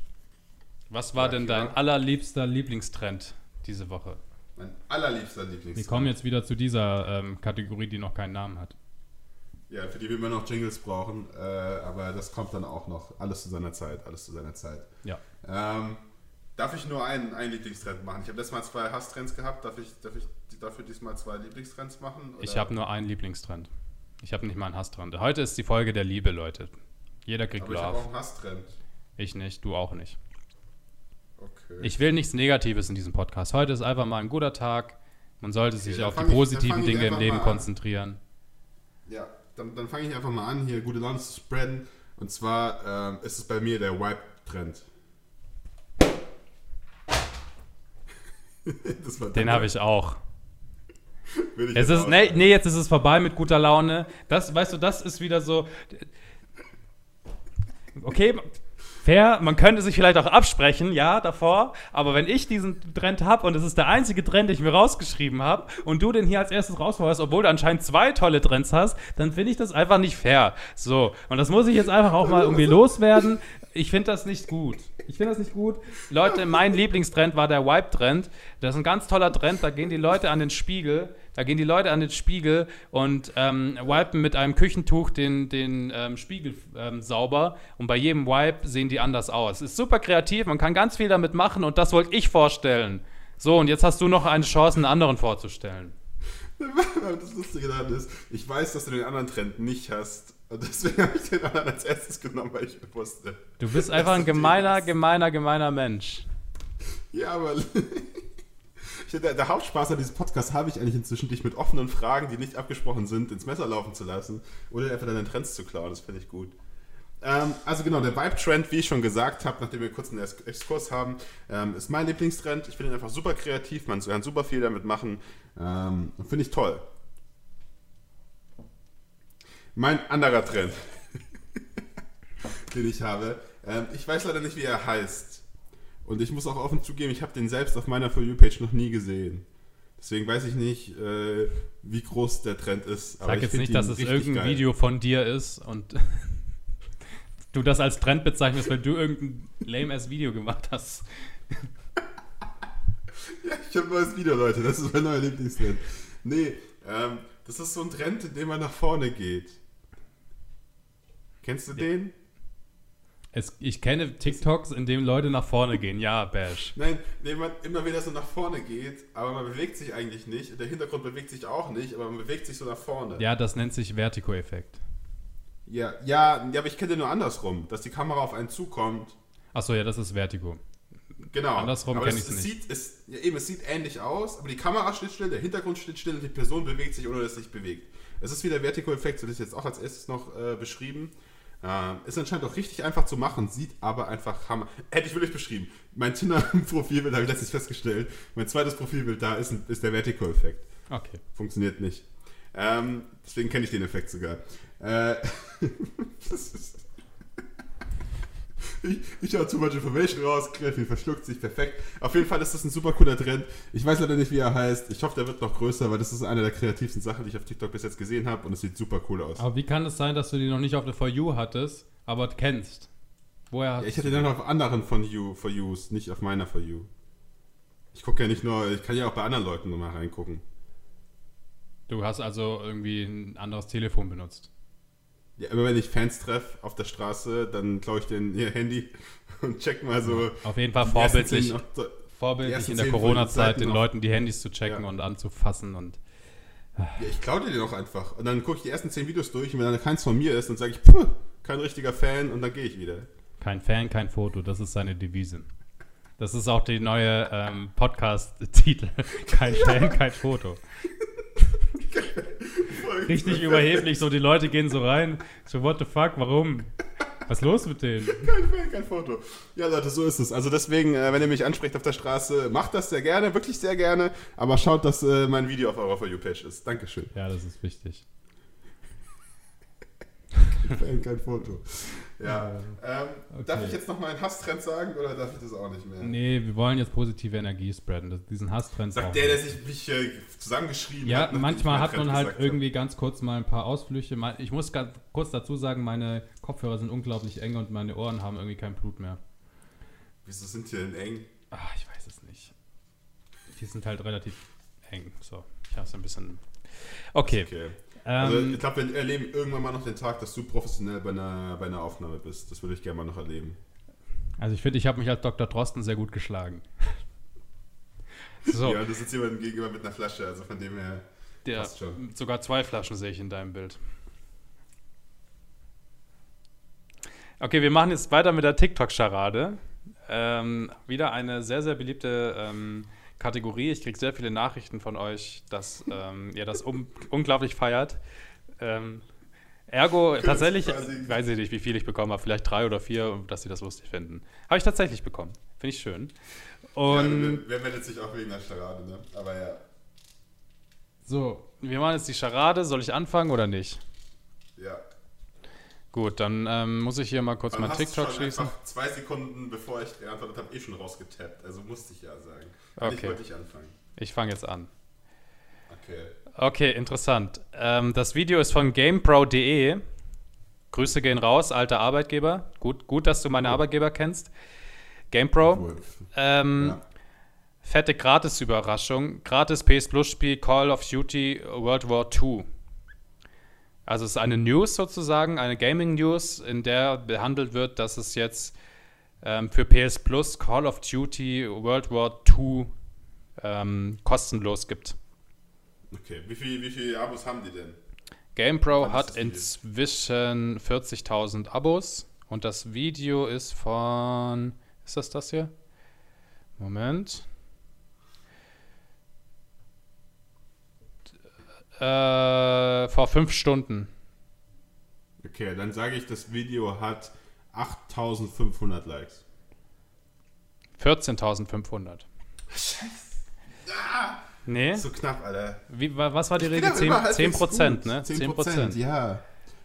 Was war ja, denn Kira? dein allerliebster Lieblingstrend diese Woche? Mein allerliebster Lieblingstrend. Wir kommen jetzt wieder zu dieser ähm, Kategorie, die noch keinen Namen hat. Ja, für die wir immer noch Jingles brauchen, äh, aber das kommt dann auch noch. Alles zu seiner Zeit, alles zu seiner Zeit. Ja. Ähm, darf ich nur einen, einen Lieblingstrend machen? Ich habe letztes Mal zwei Hasstrends gehabt. Darf ich, darf ich dafür diesmal zwei Lieblingstrends machen? Oder? Ich habe nur einen Lieblingstrend. Ich habe nicht mal einen Hasstrend. Heute ist die Folge der Liebe, Leute. Jeder kriegt Aber Love. Ich habe auch einen Hasstrend. Ich nicht, du auch nicht. Okay. Ich will nichts Negatives in diesem Podcast. Heute ist einfach mal ein guter Tag. Man sollte okay, sich auf die positiven ich, Dinge im Leben konzentrieren. Ja, dann, dann fange ich einfach mal an, hier gute Laune zu spreaden. Und zwar ähm, ist es bei mir der Wipe-Trend. Den habe ich auch es ist, nee, nee, jetzt ist es vorbei mit guter Laune. Das, weißt du, das ist wieder so. Okay, fair, man könnte sich vielleicht auch absprechen, ja, davor, aber wenn ich diesen Trend habe und es ist der einzige Trend, den ich mir rausgeschrieben habe und du den hier als erstes rausfeuerst, obwohl du anscheinend zwei tolle Trends hast, dann finde ich das einfach nicht fair. So, und das muss ich jetzt einfach auch mal irgendwie loswerden. Ich finde das nicht gut. Ich finde das nicht gut. Leute, mein Lieblingstrend war der Wipe-Trend. Das ist ein ganz toller Trend. Da gehen die Leute an den Spiegel. Da gehen die Leute an den Spiegel und ähm, wipen mit einem Küchentuch den, den ähm, Spiegel ähm, sauber. Und bei jedem Wipe sehen die anders aus. Ist super kreativ. Man kann ganz viel damit machen. Und das wollte ich vorstellen. So, und jetzt hast du noch eine Chance, einen anderen vorzustellen. Das Lustige daran ist, ich weiß, dass du den anderen Trend nicht hast. Und deswegen habe ich den anderen als erstes genommen, weil ich wusste. Du bist einfach ein gemeiner, gemeiner, gemeiner Mensch. Ja, aber der, der, Hauptspaß an diesem Podcast habe ich eigentlich inzwischen, dich mit offenen Fragen, die nicht abgesprochen sind, ins Messer laufen zu lassen oder einfach deine Trends zu klauen. Das finde ich gut. Ähm, also genau, der Vibe-Trend, wie ich schon gesagt habe, nachdem wir kurz einen Exkurs haben, ähm, ist mein Lieblingstrend. Ich finde ihn einfach super kreativ, man kann super viel damit machen. Ähm, finde ich toll. Mein anderer Trend, den ich habe, ähm, ich weiß leider nicht, wie er heißt. Und ich muss auch offen zugeben, ich habe den selbst auf meiner For You-Page noch nie gesehen. Deswegen weiß ich nicht, äh, wie groß der Trend ist. Sag jetzt nicht, dass es irgendein geil. Video von dir ist und du das als Trend bezeichnest, weil du irgendein lame-ass Video gemacht hast. ja, ich habe ein neues Video, Leute. Das ist mein neuer Lieblingstrend. Nee, ähm, das ist so ein Trend, in dem man nach vorne geht. Kennst du den? Es, ich kenne TikToks, in denen Leute nach vorne gehen. Ja, Bash. Nein, nee, man immer wieder so nach vorne geht, aber man bewegt sich eigentlich nicht. Der Hintergrund bewegt sich auch nicht, aber man bewegt sich so nach vorne. Ja, das nennt sich Vertigo-Effekt. Ja, ja, ja, aber ich kenne den nur andersrum, dass die Kamera auf einen zukommt. Achso, ja, das ist Vertigo. Genau. Andersrum kenne ich es nicht. Sieht, es, ja, eben, es sieht ähnlich aus, aber die Kamera steht still, der Hintergrund steht still und die Person bewegt sich, ohne dass es sich bewegt. Es ist wie der Vertigo-Effekt, so das ist jetzt auch als erstes noch äh, beschrieben. Äh, ist anscheinend auch richtig einfach zu machen, sieht aber einfach Hammer. Hätte ich wirklich beschrieben. Mein Tinder-Profilbild habe ich letztlich festgestellt. Mein zweites Profilbild da ist, ist der Vertigo-Effekt. Okay. Funktioniert nicht. Ähm, deswegen kenne ich den Effekt sogar. Äh, das ist ich, ich hau too much information raus, Greffi verschluckt sich perfekt. Auf jeden Fall ist das ein super cooler Trend. Ich weiß leider nicht, wie er heißt. Ich hoffe, der wird noch größer, weil das ist eine der kreativsten Sachen, die ich auf TikTok bis jetzt gesehen habe und es sieht super cool aus. Aber wie kann es sein, dass du die noch nicht auf der For You hattest, aber kennst? Woher ja, ich hatte den auf anderen von You, For Yous, nicht auf meiner For You. Ich gucke ja nicht nur, ich kann ja auch bei anderen Leuten nochmal reingucken. Du hast also irgendwie ein anderes Telefon benutzt. Ja, immer wenn ich Fans treffe auf der Straße, dann klaue ich den ihr Handy und check mal so. Auf jeden Fall vorbildlich, vorbildlich in der Corona-Zeit den Leuten die Handys zu checken ja. und anzufassen und. Ja, ich klaue dir den auch einfach. Und dann gucke ich die ersten zehn Videos durch und wenn dann keins von mir ist, dann sage ich, puh, kein richtiger Fan und dann gehe ich wieder. Kein Fan, kein Foto, das ist seine Devise. Das ist auch die neue ähm, Podcast-Titel. Kein Fan, kein Foto. Richtig überheblich, so die Leute gehen so rein, so what the fuck, warum? Was ist los mit denen? Kein Fan, kein Foto. Ja, Leute, so ist es. Also deswegen, äh, wenn ihr mich ansprecht auf der Straße, macht das sehr gerne, wirklich sehr gerne, aber schaut, dass äh, mein Video auf eurer For You-Page ist. Dankeschön. Ja, das ist wichtig. Kein Fan, kein Foto. Ja. Ähm, okay. Darf ich jetzt noch mal einen Hasstrend sagen oder darf ich das auch nicht mehr? Nee, wir wollen jetzt positive Energie spreaden. diesen Hasstrend. Sagt der, der sich mich äh, zusammengeschrieben ja, hat. Ja, manchmal hat man halt irgendwie habe. ganz kurz mal ein paar Ausflüche. Ich muss ganz kurz dazu sagen, meine Kopfhörer sind unglaublich eng und meine Ohren haben irgendwie kein Blut mehr. Wieso sind die denn eng? Ach, ich weiß es nicht. Die sind halt relativ eng. So, ich habe es ein bisschen. Okay. okay. Also ähm, ich glaube, wir erleben irgendwann mal noch den Tag, dass du professionell bei einer, bei einer Aufnahme bist. Das würde ich gerne mal noch erleben. Also ich finde, ich habe mich als Dr. Drosten sehr gut geschlagen. so. Ja, du sitzt jemandem gegenüber mit einer Flasche, also von dem her ja, passt schon. Sogar zwei Flaschen sehe ich in deinem Bild. Okay, wir machen jetzt weiter mit der TikTok-Scharade. Ähm, wieder eine sehr, sehr beliebte ähm, Kategorie. Ich kriege sehr viele Nachrichten von euch, dass ähm, ihr das um, unglaublich feiert. Ähm, ergo, tatsächlich, weiß ich nicht, wie viel ich bekommen habe, vielleicht drei oder vier, dass sie das lustig finden. Habe ich tatsächlich bekommen. Finde ich schön. Und ja, wer meldet sich auch wegen der Charade, ne? Aber ja. So, wir machen jetzt die Charade. Soll ich anfangen oder nicht? Ja. Gut, dann ähm, muss ich hier mal kurz mein TikTok schließen. Zwei Sekunden bevor ich geantwortet habe, eh schon rausgetappt. Also musste ich ja sagen. Okay. Ich wollte ich anfangen. Ich fange jetzt an. Okay. Okay, interessant. Ähm, das Video ist von GamePro.de. Grüße gehen raus, alter Arbeitgeber. Gut, gut, dass du meine oh. Arbeitgeber kennst. GamePro. Ähm, ja. Fette Gratis-Überraschung. Gratis PS Plus-Spiel Call of Duty World War II. Also es ist eine News sozusagen, eine Gaming-News, in der behandelt wird, dass es jetzt ähm, für PS Plus Call of Duty World War II ähm, kostenlos gibt. Okay, wie viele wie viel Abos haben die denn? GamePro hat inzwischen 40.000 Abos und das Video ist von. Ist das das hier? Moment. Äh, vor fünf Stunden. Okay, dann sage ich, das Video hat 8500 Likes. 14.500. Scheiße. Ah, nee. So knapp, Alter. Wie, was war die Regel? 10, 10 Prozent, ne? 10 Prozent, ja.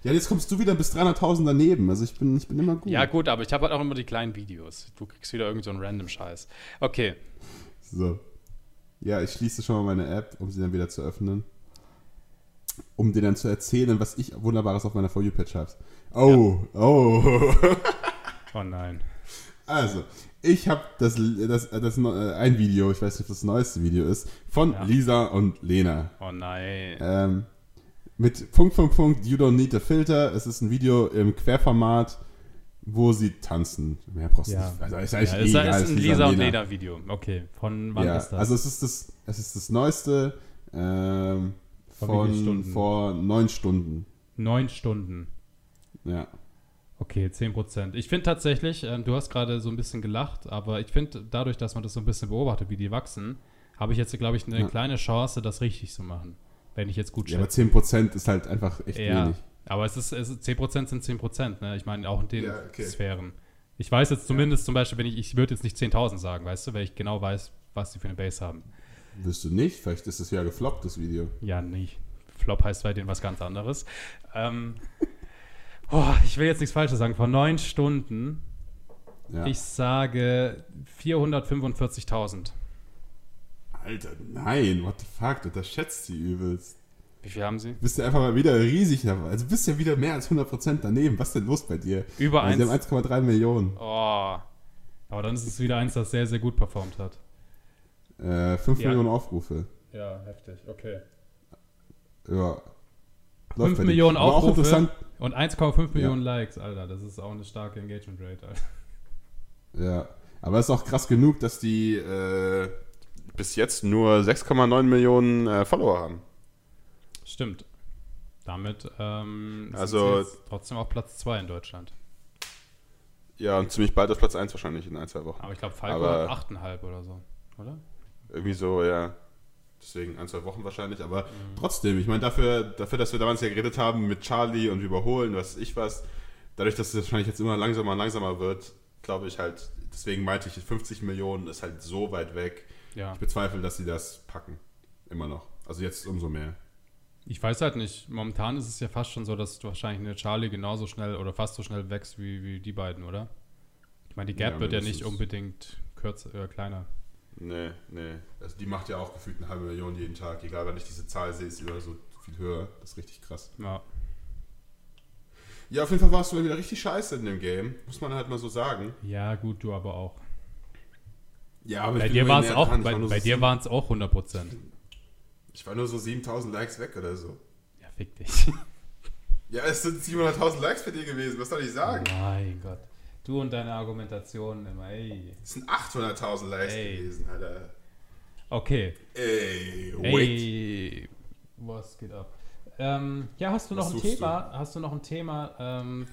Ja, jetzt kommst du wieder bis 300.000 daneben. Also ich bin, ich bin immer gut. Ja, gut, aber ich habe halt auch immer die kleinen Videos. Du kriegst wieder irgend so einen random Scheiß. Okay. So. Ja, ich schließe schon mal meine App, um sie dann wieder zu öffnen. Um dir dann zu erzählen, was ich Wunderbares auf meiner For You-Page habe. Oh, ja. oh. oh nein. Also, ich habe das, das, das, äh, ein Video, ich weiß nicht, ob das neueste Video ist, von ja. Lisa und Lena. Oh nein. Ähm, mit Punkt, Punkt, Punkt, You Don't Need a Filter. Es ist ein Video im Querformat, wo sie tanzen. Mehr brauchst du ja. nicht. Also ist eigentlich ja, ist, egal, ist ein Lisa, Lisa und Lena Video. Okay, von wann ja, ist das? Also es ist das, es ist das neueste ähm, von, von vor neun Stunden. Neun Stunden. Ja. Okay, 10%. Ich finde tatsächlich, äh, du hast gerade so ein bisschen gelacht, aber ich finde, dadurch, dass man das so ein bisschen beobachtet, wie die wachsen, habe ich jetzt, glaube ich, eine ja. kleine Chance, das richtig zu machen. Wenn ich jetzt gut schätze. Ja, aber 10% ist halt einfach echt ja, wenig. Aber es ist, es ist 10% sind 10%, ne? Ich meine, auch in den ja, okay. Sphären. Ich weiß jetzt zumindest zum Beispiel, wenn ich, ich würde jetzt nicht 10.000 sagen, weißt du, weil ich genau weiß, was die für eine Base haben. Wirst du nicht? Vielleicht ist es ja gefloppt, das Video. Ja, nicht. Flop heißt bei denen was ganz anderes. Ähm, oh, ich will jetzt nichts Falsches sagen. Vor neun Stunden, ja. ich sage 445.000. Alter, nein, what the fuck, das schätzt sie übelst. Wie viel haben sie? Bist du einfach mal wieder riesig, also bist ja wieder mehr als 100% daneben. Was ist denn los bei dir? Über also, eins. Sie haben 1,3 Millionen. Oh. Aber dann ist es wieder eins, das sehr, sehr gut performt hat. Äh, 5 ja. Millionen Aufrufe. Ja, heftig, okay. Ja. 5 Millionen Aufrufe. Und 1,5 Millionen ja. Likes, Alter. Das ist auch eine starke Engagement Rate, Alter. Ja, aber es ist auch krass genug, dass die äh, bis jetzt nur 6,9 Millionen äh, Follower haben. Stimmt. Damit ähm, also, trotzdem auf Platz 2 in Deutschland. Ja, und ziemlich bald auf Platz 1 wahrscheinlich in ein, zwei Wochen. Aber ich glaube, Falco aber hat 8,5 oder so, oder? Irgendwie so, ja. Deswegen ein, zwei Wochen wahrscheinlich, aber mhm. trotzdem, ich meine, dafür, dafür, dass wir damals ja geredet haben mit Charlie und überholen, was ich was, dadurch, dass es wahrscheinlich jetzt immer langsamer und langsamer wird, glaube ich halt, deswegen meinte ich, 50 Millionen ist halt so weit weg. Ja. Ich bezweifle, dass sie das packen. Immer noch. Also jetzt umso mehr. Ich weiß halt nicht. Momentan ist es ja fast schon so, dass du wahrscheinlich eine Charlie genauso schnell oder fast so schnell wächst wie, wie die beiden, oder? Ich meine, die Gap ja, wird ja nicht unbedingt kürzer, äh, kleiner. Nee, nee. Also die macht ja auch gefühlt eine halbe Million jeden Tag. Egal, wenn ich diese Zahl sehe, ist sie immer so viel höher. Das ist richtig krass. Ja. Ja, auf jeden Fall warst du wieder richtig scheiße in dem Game. Muss man halt mal so sagen. Ja, gut, du aber auch. Ja, aber bei dir war es auch, bei, bei so dir waren es auch 100%. Ich war nur so 7000 Likes weg oder so. Ja, fick dich. Ja, es sind 700.000 Likes für dir gewesen, was soll ich sagen? Mein Gott. Du und deine Argumentationen immer, ey. Es sind 800.000 Likes ey. gewesen, Alter. Okay. Ey, wait. Ey, was geht ab? Ähm, ja, hast du noch ein Thema? Du? Hast du noch ein Thema? Ähm,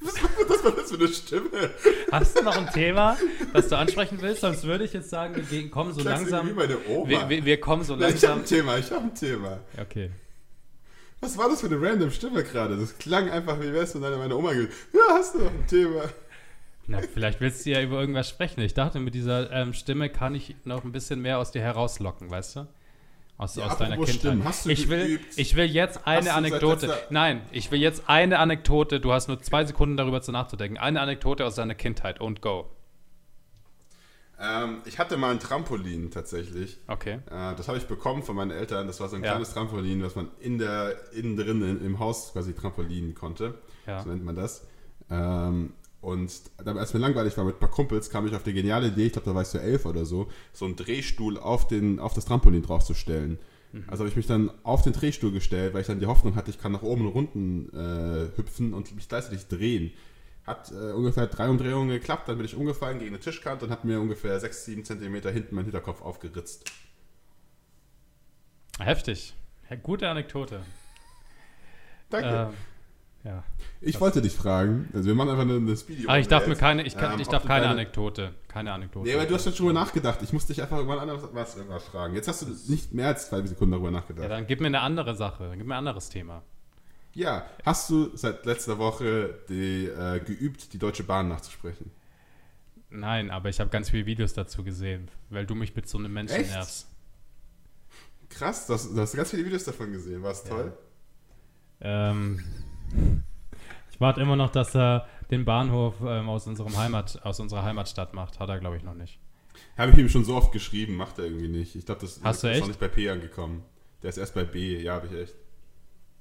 was war das für eine Stimme? Hast du noch ein Thema, das du ansprechen willst? Sonst würde ich jetzt sagen, wir kommen so langsam. Wie meine Oma. Wir, wir, wir kommen so langsam. Ich habe ein Thema, ich habe ein Thema. Okay. Was war das für eine random Stimme gerade? Das klang einfach, wie wärst du wenn meine Oma gesagt Ja, hast du noch ein Thema? Na, vielleicht willst du ja über irgendwas sprechen. Ich dachte, mit dieser ähm, Stimme kann ich noch ein bisschen mehr aus dir herauslocken, weißt du? Aus, ja, aus deiner Kindheit. ich, will, ich will jetzt eine Anekdote. Nein, ich will jetzt eine Anekdote. Du hast nur zwei Sekunden darüber zu nachzudenken. Eine Anekdote aus deiner Kindheit und go. Ähm, ich hatte mal ein Trampolin tatsächlich. Okay. Äh, das habe ich bekommen von meinen Eltern. Das war so ein ja. kleines Trampolin, was man in der, innen drin in, im Haus quasi trampolinen konnte. Ja. So nennt man das. Ähm, und als mir langweilig war mit ein paar Kumpels, kam ich auf die geniale Idee, ich glaube, da war ich so elf oder so, so einen Drehstuhl auf, den, auf das Trampolin draufzustellen. Mhm. Also habe ich mich dann auf den Drehstuhl gestellt, weil ich dann die Hoffnung hatte, ich kann nach oben und unten äh, hüpfen und mich gleichzeitig drehen. Hat äh, ungefähr drei Umdrehungen geklappt, dann bin ich umgefallen gegen eine Tischkante und habe mir ungefähr sechs, sieben Zentimeter hinten meinen Hinterkopf aufgeritzt. Heftig. Gute Anekdote. Danke. Ähm, ja. Ich wollte dich fragen, also wir machen einfach eine, eine Speedy. Ah, ich darf mir keine, ich, kann, ähm, ich darf keine deine, Anekdote, keine Anekdote. Nee, aber du hast schon drüber nachgedacht. Ich musste dich einfach irgendwann anders was, irgendwas fragen. Jetzt hast du nicht mehr als zwei Sekunden darüber nachgedacht. Ja, dann gib mir eine andere Sache, dann gib mir ein anderes Thema. Ja, hast du seit letzter Woche die, äh, geübt, die Deutsche Bahn nachzusprechen? Nein, aber ich habe ganz viele Videos dazu gesehen, weil du mich mit so einem Menschen Echt? nervst. Krass, du hast, du hast ganz viele Videos davon gesehen, war es toll? Ähm, ich warte immer noch, dass er den Bahnhof ähm, aus, unserem Heimat, aus unserer Heimatstadt macht. Hat er, glaube ich, noch nicht. Habe ich ihm schon so oft geschrieben, macht er irgendwie nicht. Ich glaube, das Hast ist noch nicht bei P angekommen. Der ist erst bei B, ja, habe ich echt.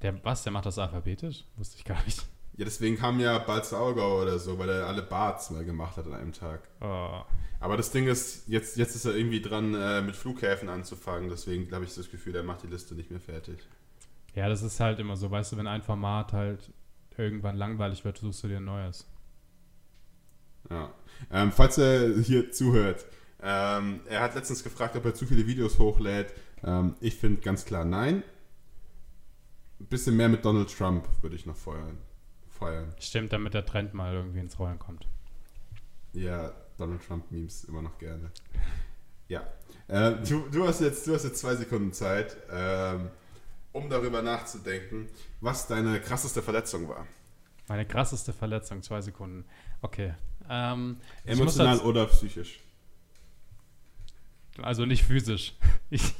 Der, was, der macht das alphabetisch? Wusste ich gar nicht. Ja, deswegen kam ja Balzaugau oder so, weil er alle Barts mal gemacht hat an einem Tag. Oh. Aber das Ding ist, jetzt, jetzt ist er irgendwie dran, äh, mit Flughäfen anzufangen. Deswegen habe ich das Gefühl, er macht die Liste nicht mehr fertig. Ja, das ist halt immer so, weißt du, wenn ein Format halt irgendwann langweilig wird, suchst du dir ein neues. Ja. Ähm, falls er hier zuhört, ähm, er hat letztens gefragt, ob er zu viele Videos hochlädt. Ähm, ich finde ganz klar nein. Ein bisschen mehr mit Donald Trump würde ich noch feuern. feuern. Stimmt, damit der Trend mal irgendwie ins Rollen kommt. Ja, Donald Trump-Memes immer noch gerne. Ja. Äh, du, du, hast jetzt, du hast jetzt zwei Sekunden Zeit. Ähm, um darüber nachzudenken, was deine krasseste Verletzung war. Meine krasseste Verletzung, zwei Sekunden. Okay. Ähm, Emotional als, oder psychisch? Also nicht physisch. Ich,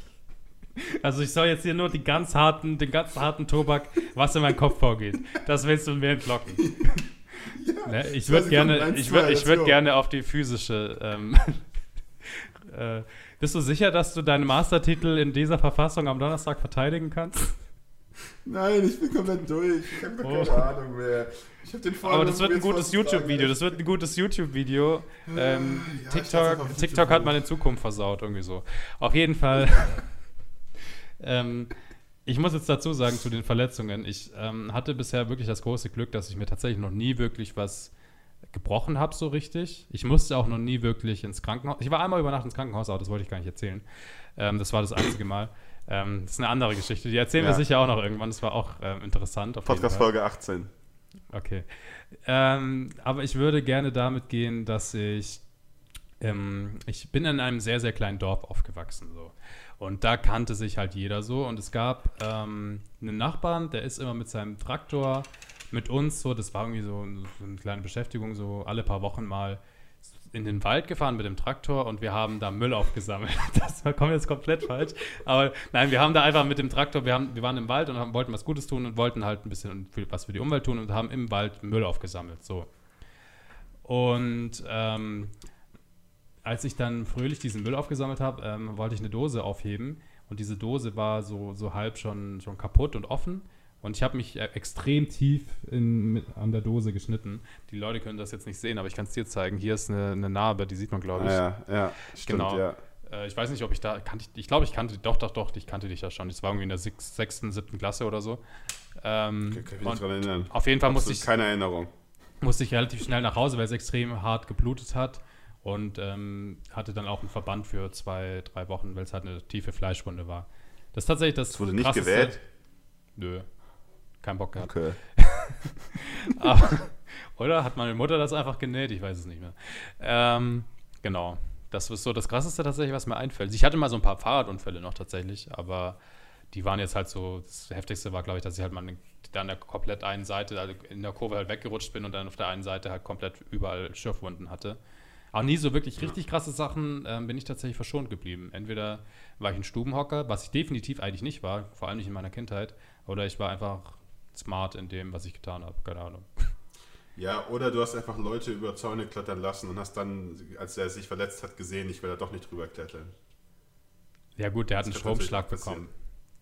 also ich soll jetzt hier nur die ganz harten, den ganz harten Tobak, was in meinen Kopf vorgeht. Das willst du mir entlocken. Ja, ne, ich würde gerne, ich würd, ich würd gerne auf die physische. Ähm, äh, bist du sicher, dass du deinen Mastertitel in dieser Verfassung am Donnerstag verteidigen kannst? Nein, ich bin komplett durch. Ich habe oh. keine Ahnung mehr. Ich habe den Aber das wird ein gutes YouTube-Video. Das wird ein gutes YouTube-Video. Ähm, ja, TikTok, TikTok hat meine Zukunft versaut, irgendwie so. Auf jeden Fall. ähm, ich muss jetzt dazu sagen, zu den Verletzungen, ich ähm, hatte bisher wirklich das große Glück, dass ich mir tatsächlich noch nie wirklich was gebrochen habe, so richtig. Ich musste auch noch nie wirklich ins Krankenhaus. Ich war einmal über Nacht ins Krankenhaus, aber das wollte ich gar nicht erzählen. Ähm, das war das einzige Mal. Ähm, das ist eine andere Geschichte. Die erzählen ja. wir sicher auch noch irgendwann. Das war auch ähm, interessant. Podcast Folge 18. Okay. Ähm, aber ich würde gerne damit gehen, dass ich. Ähm, ich bin in einem sehr, sehr kleinen Dorf aufgewachsen. So. Und da kannte sich halt jeder so. Und es gab ähm, einen Nachbarn, der ist immer mit seinem Traktor mit uns so, das war irgendwie so, eine kleine Beschäftigung, so alle paar Wochen mal in den Wald gefahren mit dem Traktor und wir haben da Müll aufgesammelt. Das kommt jetzt komplett falsch. Aber nein, wir haben da einfach mit dem Traktor, wir, haben, wir waren im Wald und haben, wollten was Gutes tun und wollten halt ein bisschen was für die Umwelt tun und haben im Wald Müll aufgesammelt. So. Und ähm, als ich dann fröhlich diesen Müll aufgesammelt habe, ähm, wollte ich eine Dose aufheben und diese Dose war so, so halb schon, schon kaputt und offen. Und ich habe mich äh, extrem tief in, mit, an der Dose geschnitten. Die Leute können das jetzt nicht sehen, aber ich kann es dir zeigen. Hier ist eine, eine, Narbe, die sieht man, glaube ich. Ah, ja, ja, stimmt, genau. Ja. Äh, ich weiß nicht, ob ich da kannte. Ich, ich glaube, ich kannte doch, doch, doch, ich kannte dich ja schon. Das war irgendwie in der sechsten, siebten Klasse oder so. Ähm, okay, kann ich mich daran erinnern. Auf jeden Fall musste ich. Keine Erinnerung. Musste ich relativ schnell nach Hause, weil es extrem hart geblutet hat. Und ähm, hatte dann auch einen Verband für zwei, drei Wochen, weil es halt eine tiefe Fleischwunde war. Das ist tatsächlich das. Es wurde nicht gewählt? Nö keinen Bock gehabt. Okay. Aber, oder hat meine Mutter das einfach genäht? Ich weiß es nicht mehr. Ähm, genau. Das ist so das Krasseste tatsächlich, was mir einfällt. Ich hatte mal so ein paar Fahrradunfälle noch tatsächlich, aber die waren jetzt halt so, das Heftigste war, glaube ich, dass ich halt mal an der komplett einen Seite, also in der Kurve halt weggerutscht bin und dann auf der einen Seite halt komplett überall Schürfwunden hatte. Aber nie so wirklich richtig krasse Sachen ähm, bin ich tatsächlich verschont geblieben. Entweder war ich ein Stubenhocker, was ich definitiv eigentlich nicht war, vor allem nicht in meiner Kindheit, oder ich war einfach smart in dem, was ich getan habe. Keine Ahnung. Ja, oder du hast einfach Leute über Zäune klettern lassen und hast dann, als er sich verletzt hat, gesehen, ich will da doch nicht drüber klettern. Ja gut, der hat einen Stromschlag bekommen.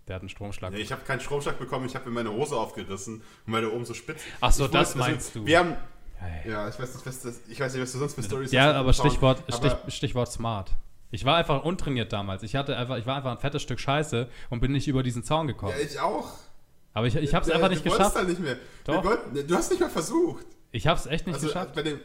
Der hat einen Stromschlag. Nee, ich habe keinen Stromschlag bekommen, ich habe mir meine Hose aufgerissen und meine oben so spitz. Ach so, das wollte, meinst also, du. Wir haben, ja, ich weiß, nicht, was das, ich weiß nicht, was du sonst für Stories ja, hast. Ja, aber Stichwort, Stich, Stichwort smart. Ich war einfach untrainiert damals. Ich, hatte einfach, ich war einfach ein fettes Stück Scheiße und bin nicht über diesen Zaun gekommen. Ja, ich auch. Aber ich, ich habe es einfach nicht du geschafft. Halt nicht mehr. Doch. Wollten, du hast nicht mal versucht. Ich habe es echt nicht also, geschafft. Bei, dem,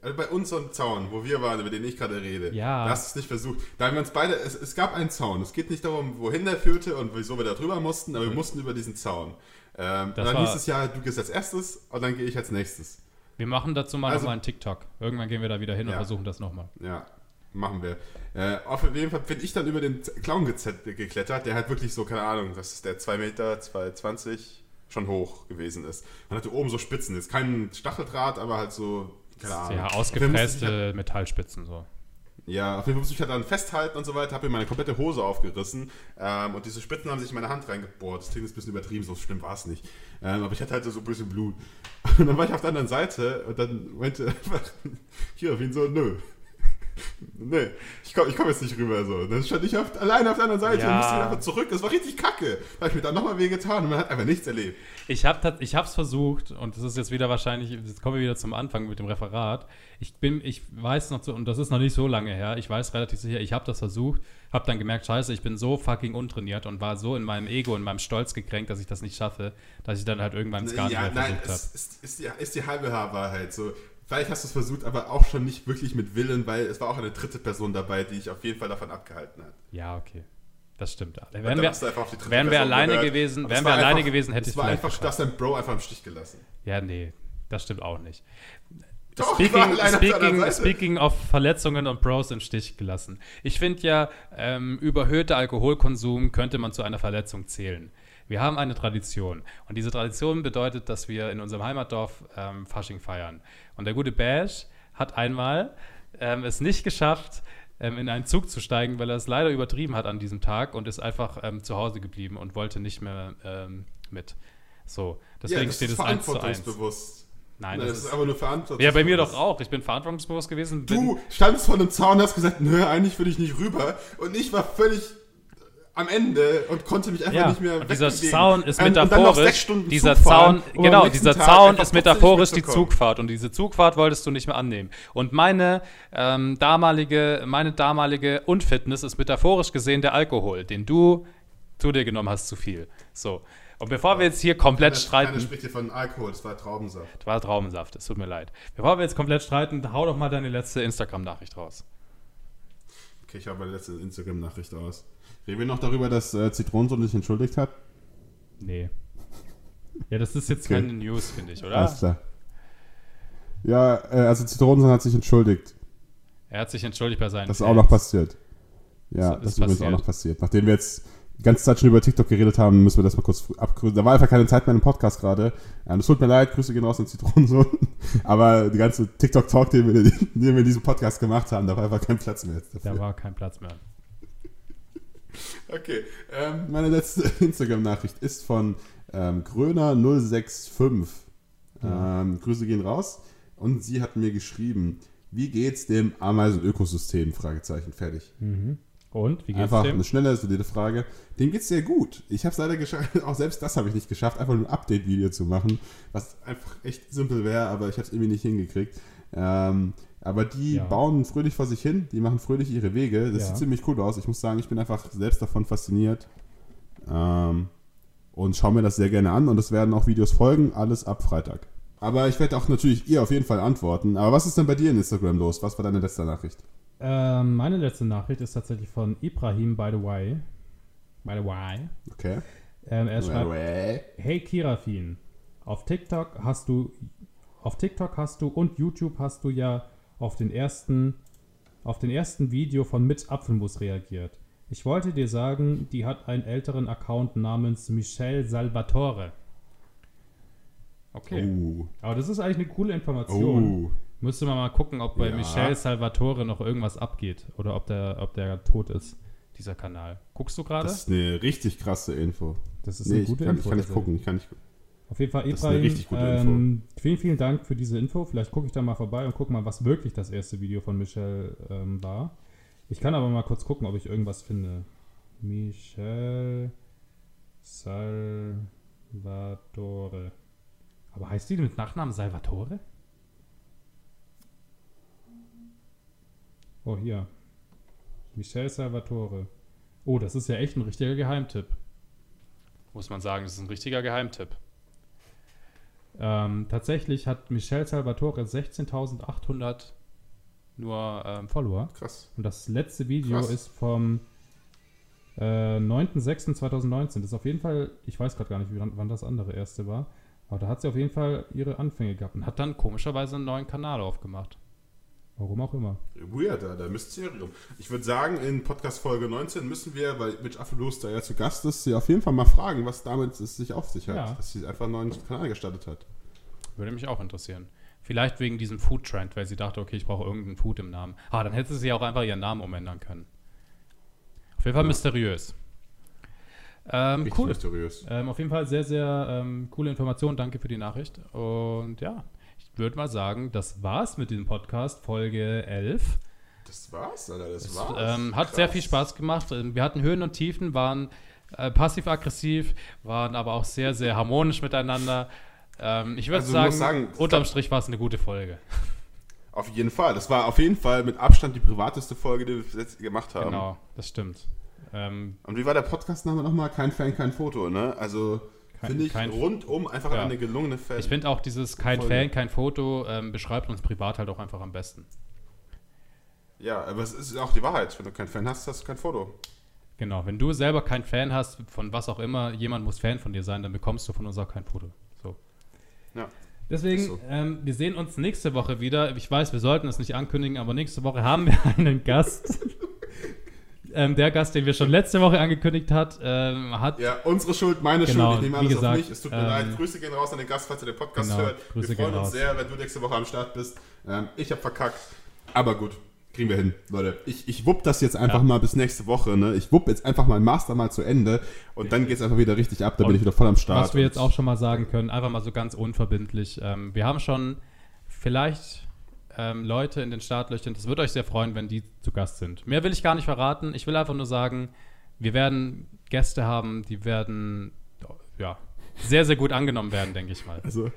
also bei unserem Zaun, wo wir waren, über den ich gerade rede, ja. da hast du es nicht versucht. Da haben wir uns beide, es, es, gab einen Zaun. Es geht nicht darum, wohin der führte und wieso wir da drüber mussten, aber wir mussten über diesen Zaun. Ähm, und dann hieß es ja, du gehst als erstes und dann gehe ich als nächstes. Wir machen dazu mal also, nochmal einen TikTok. Irgendwann gehen wir da wieder hin ja. und versuchen das nochmal. Ja, machen wir. Äh, auf jeden Fall bin ich dann über den Clown geklettert, der halt wirklich so, keine Ahnung, das ist der 2 Meter, 2,20 schon hoch gewesen ist. Man hatte oben so Spitzen, jetzt kein Stacheldraht, aber halt so, keine Ahnung. Ja, ausgepresste halt, Metallspitzen so. Ja, auf jeden Fall musste ich halt dann festhalten und so weiter, habe mir meine komplette Hose aufgerissen ähm, und diese Spitzen haben sich in meine Hand reingebohrt. Das klingt jetzt ein bisschen übertrieben, so schlimm war es nicht. Ähm, aber ich hatte halt so ein bisschen Blut. Und dann war ich auf der anderen Seite und dann meinte einfach, hier, wie so, nö, nee, ich komme ich komm jetzt nicht rüber. So. Dann stand ich auf, alleine auf der anderen Seite ja. und musste einfach zurück. Das war richtig kacke. Da habe ich mir dann nochmal wehgetan und man hat einfach nichts erlebt. Ich habe es versucht und das ist jetzt wieder wahrscheinlich, jetzt kommen wir wieder zum Anfang mit dem Referat. Ich bin, ich weiß noch so, und das ist noch nicht so lange her, ich weiß relativ sicher, ich habe das versucht, habe dann gemerkt, scheiße, ich bin so fucking untrainiert und war so in meinem Ego und meinem Stolz gekränkt, dass ich das nicht schaffe, dass ich dann halt irgendwann es gar ja, nicht mehr versucht habe. Ist, ist, ist, die, ist die halbe Wahrheit. So, Vielleicht hast du es versucht, aber auch schon nicht wirklich mit Willen, weil es war auch eine dritte Person dabei, die ich auf jeden Fall davon abgehalten hat. Ja, okay. Das stimmt. Wären wir, wären wir alleine gehört. gewesen, wären wir alleine einfach, gewesen, hätte ich es vielleicht einfach, geschafft. dass dein Bro einfach im Stich gelassen. Ja, nee, das stimmt auch nicht. Doch, speaking, speaking, speaking of Verletzungen und Bros im Stich gelassen. Ich finde ja, ähm, überhöhter Alkoholkonsum könnte man zu einer Verletzung zählen. Wir haben eine Tradition. Und diese Tradition bedeutet, dass wir in unserem Heimatdorf ähm, Fasching feiern. Und der gute Bash hat einmal ähm, es nicht geschafft, ähm, in einen Zug zu steigen, weil er es leider übertrieben hat an diesem Tag und ist einfach ähm, zu Hause geblieben und wollte nicht mehr ähm, mit. So, deswegen ja, steht es 1 zu 1. Nein, das, das ist, ist aber nur verantwortungsbewusst. Ja, bei mir doch auch. Ich bin verantwortungsbewusst gewesen. Du standst vor einem Zaun und hast gesagt, nö, eigentlich will ich nicht rüber. Und ich war völlig am Ende und konnte mich einfach ja. nicht mehr und Dieser Zaun ist metaphorisch. dieser Zaun, genau, dieser Zaun ist metaphorisch die Zugfahrt und diese Zugfahrt wolltest du nicht mehr annehmen. Und meine ähm, damalige, meine damalige Unfitness ist metaphorisch gesehen der Alkohol, den du zu dir genommen hast zu viel. So. Und bevor wir jetzt hier komplett Keiner, streiten. Keiner spricht hier von Alkohol, es war Traubensaft. Das war Traubensaft, es tut mir leid. Bevor wir jetzt komplett streiten, hau doch mal deine letzte Instagram-Nachricht raus. Okay, ich habe meine letzte Instagram-Nachricht aus. Reden wir noch darüber, dass äh, Zitronensohn sich entschuldigt hat? Nee. Ja, das ist jetzt Okay. keine News, finde ich, oder? Alles klar. Ja, äh, also Zitronensohn hat sich entschuldigt. Er hat sich entschuldigt bei seinen Das ist Fans. auch noch passiert. Ja, So, ist das ist übrigens auch noch passiert. Nachdem wir jetzt die ganze Zeit schon über TikTok geredet haben, müssen wir das mal kurz abgrüßen. Da war einfach keine Zeit mehr im Podcast gerade. Ähm, Es tut mir leid, Grüße gehen raus an Zitronensohn. Aber die ganze TikTok-Talk, den wir, den wir in diesem Podcast gemacht haben, da war einfach kein Platz mehr jetzt Da dafür. war kein Platz mehr. Okay, ähm, meine letzte Instagram-Nachricht ist von ähm, Gröner065. Ähm, Grüße gehen raus. Und sie hat mir geschrieben, wie geht's dem Ameisen-Ökosystem? Fragezeichen, fertig. Und, wie geht's Einfach dem? eine schnelle, solide Frage. Dem geht's sehr gut. Ich habe es leider geschafft, auch selbst das habe ich nicht geschafft, einfach nur ein Update-Video zu machen, was einfach echt simpel wäre, aber ich habe es irgendwie nicht hingekriegt. Ähm, aber die Ja. bauen fröhlich vor sich hin, die machen fröhlich ihre Wege. Das Ja. sieht ziemlich cool aus. Ich muss sagen, ich bin einfach selbst davon fasziniert. Ähm, und schaue mir das sehr gerne an und es werden auch Videos folgen, alles ab Freitag. Aber ich werde auch natürlich ihr auf jeden Fall antworten. Aber was ist denn bei dir in Instagram los? Was war deine letzte Nachricht? Ähm, meine letzte Nachricht ist tatsächlich von Ibrahim, by the way. By the way. Okay. Ähm, er schreibt, Well, Hey Kirafin, auf TikTok hast du auf TikTok hast du und YouTube hast du ja auf den ersten auf den ersten Video von mit Apfelmus reagiert. Ich wollte dir sagen, die hat einen älteren Account namens Michelle Salvatore. Okay. Oh. Aber das ist eigentlich eine coole Information. Oh. Müsste man mal gucken, ob bei Ja. Michelle Salvatore noch irgendwas abgeht oder ob der, ob der tot ist, dieser Kanal. Guckst du gerade? Das ist eine richtig krasse Info. Das ist Nee, eine ich gute kann, Info. ich kann nicht tatsächlich. gucken. Ich kann nicht, Auf jeden Fall, Ibrahim, ähm, vielen, vielen Dank für diese Info. Vielleicht gucke ich da mal vorbei und gucke mal, was wirklich das erste Video von Michelle ähm, war. Ich kann aber mal kurz gucken, ob ich irgendwas finde. Michelle Salvatore. Aber heißt die mit Nachnamen Salvatore? Oh, hier. Michelle Salvatore. Oh, das ist ja echt ein richtiger Geheimtipp. Muss man sagen, das ist ein richtiger Geheimtipp. Ähm, tatsächlich hat Michelle Salvatore 16.800 nur ähm, Follower. krass. Und das letzte Video Krass. ist vom äh, 9.6.2019. Das ist auf jeden Fall, ich weiß gerade gar nicht, wann wann das andere erste war. Aber da hat sie auf jeden Fall ihre Anfänge gehabt und hat dann komischerweise einen neuen Kanal aufgemacht. Warum auch immer. Weird, da, da Mysterium. Ich würde sagen, in Podcast Folge 19 müssen wir, weil Mitch Affelos da ja zu Gast ist, sie auf jeden Fall mal fragen, was damit es sich auf sich hat. Ja. Dass sie einfach einen neuen Kanal gestartet hat. Würde mich auch interessieren. Vielleicht wegen diesem Food-Trend, weil sie dachte, okay, ich brauche irgendeinen Food im Namen. Ah, dann hätte sie auch einfach ihren Namen umändern können. Auf jeden Fall Ja. mysteriös. Ähm, cool. mysteriös. Ähm, auf jeden Fall sehr, sehr ähm, coole Information. Danke für die Nachricht. Und ja, würde mal sagen, das war's mit diesem Podcast, Folge 11. Das war's, Alter, das Es, war's. ähm, hat Krass. sehr viel Spaß gemacht. Ähm, Wir hatten Höhen und Tiefen, waren äh, passiv-aggressiv, waren aber auch sehr, sehr harmonisch miteinander. Ähm, ich würde Also, sagen, sagen, unterm Strich war es eine gute Folge. Auf jeden Fall. Das war auf jeden Fall mit Abstand die privateste Folge, die wir bis jetzt gemacht haben. Genau, das stimmt. Ähm, Und wie war der Podcastname nochmal? Kein Fan, kein Foto, ne? Also finde ich kein- rundum einfach Ja. eine gelungene Fan. ich finde auch dieses kein Folge. Fan, kein Foto ähm, beschreibt uns privat halt auch einfach am besten. ja, aber es ist auch die Wahrheit. Wenn du keinen Fan hast, hast du kein Foto. Genau, wenn du selber keinen Fan hast, von was auch immer, jemand muss Fan von dir sein, dann bekommst du von uns auch kein Foto. So. Ja. Deswegen, so. ähm, wir sehen uns nächste Woche wieder. Ich weiß, wir sollten es nicht ankündigen, aber nächste Woche haben wir einen Gast. Ähm, der Gast, den wir schon letzte Woche angekündigt hat, ähm, hat Ja, unsere Schuld, meine Genau, Schuld. Ich nehme alles gesagt, auf mich. Es tut mir ähm, leid. Grüße gehen raus an den Gast, falls er den Podcast Genau, hört. Grüße wir freuen uns raus. sehr, wenn du nächste Woche am Start bist. Ähm, ich habe verkackt. Aber gut, kriegen wir hin, Leute. Ich, ich wupp das jetzt einfach Ja. mal bis nächste Woche. Ne? Ich wupp jetzt einfach mein Master mal zu Ende. Und dann geht es einfach wieder richtig ab. Da bin ich wieder voll am Start. Was wir jetzt auch schon mal sagen können, einfach mal so ganz unverbindlich. Ähm, wir haben schon vielleicht ähm, Leute in den Startlöchern, das würde euch sehr freuen, wenn die zu Gast sind. Mehr will ich gar nicht verraten. Ich will einfach nur sagen, wir werden Gäste haben, die werden ja, sehr, sehr gut angenommen werden, denke ich mal. Also,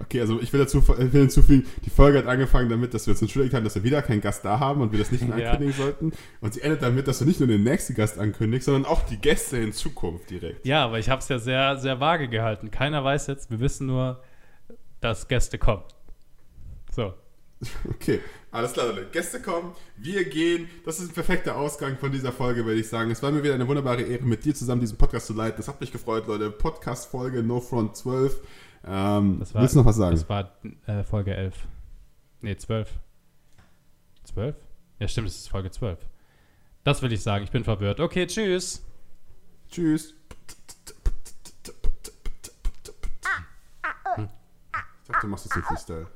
Okay, also ich will dazu ich will hinzufügen, die Folge hat angefangen damit, dass wir uns entschuldigt haben, dass wir wieder keinen Gast da haben und wir das nicht mehr ankündigen ja. sollten. Und sie endet damit, dass du nicht nur den nächsten Gast ankündigst, sondern auch die Gäste in Zukunft direkt. Ja, aber ich habe es ja sehr, sehr vage gehalten. Keiner weiß jetzt, wir wissen nur, dass Gäste kommen. Okay, alles klar, Leute. Gäste kommen, wir gehen. Das ist ein perfekter Ausgang von dieser Folge, würde ich sagen. Es war mir wieder eine wunderbare Ehre, mit dir zusammen diesen Podcast zu leiten. Das hat mich gefreut, Leute. Podcast-Folge No Front 12. Ähm, war, willst du noch was sagen? Das war äh, Folge 11. Nee, 12. 12? Ja, stimmt, es ist Folge 12. Das will ich sagen. Ich bin verwirrt. Okay, tschüss. Tschüss. Ich dachte, du machst jetzt den Freestyle.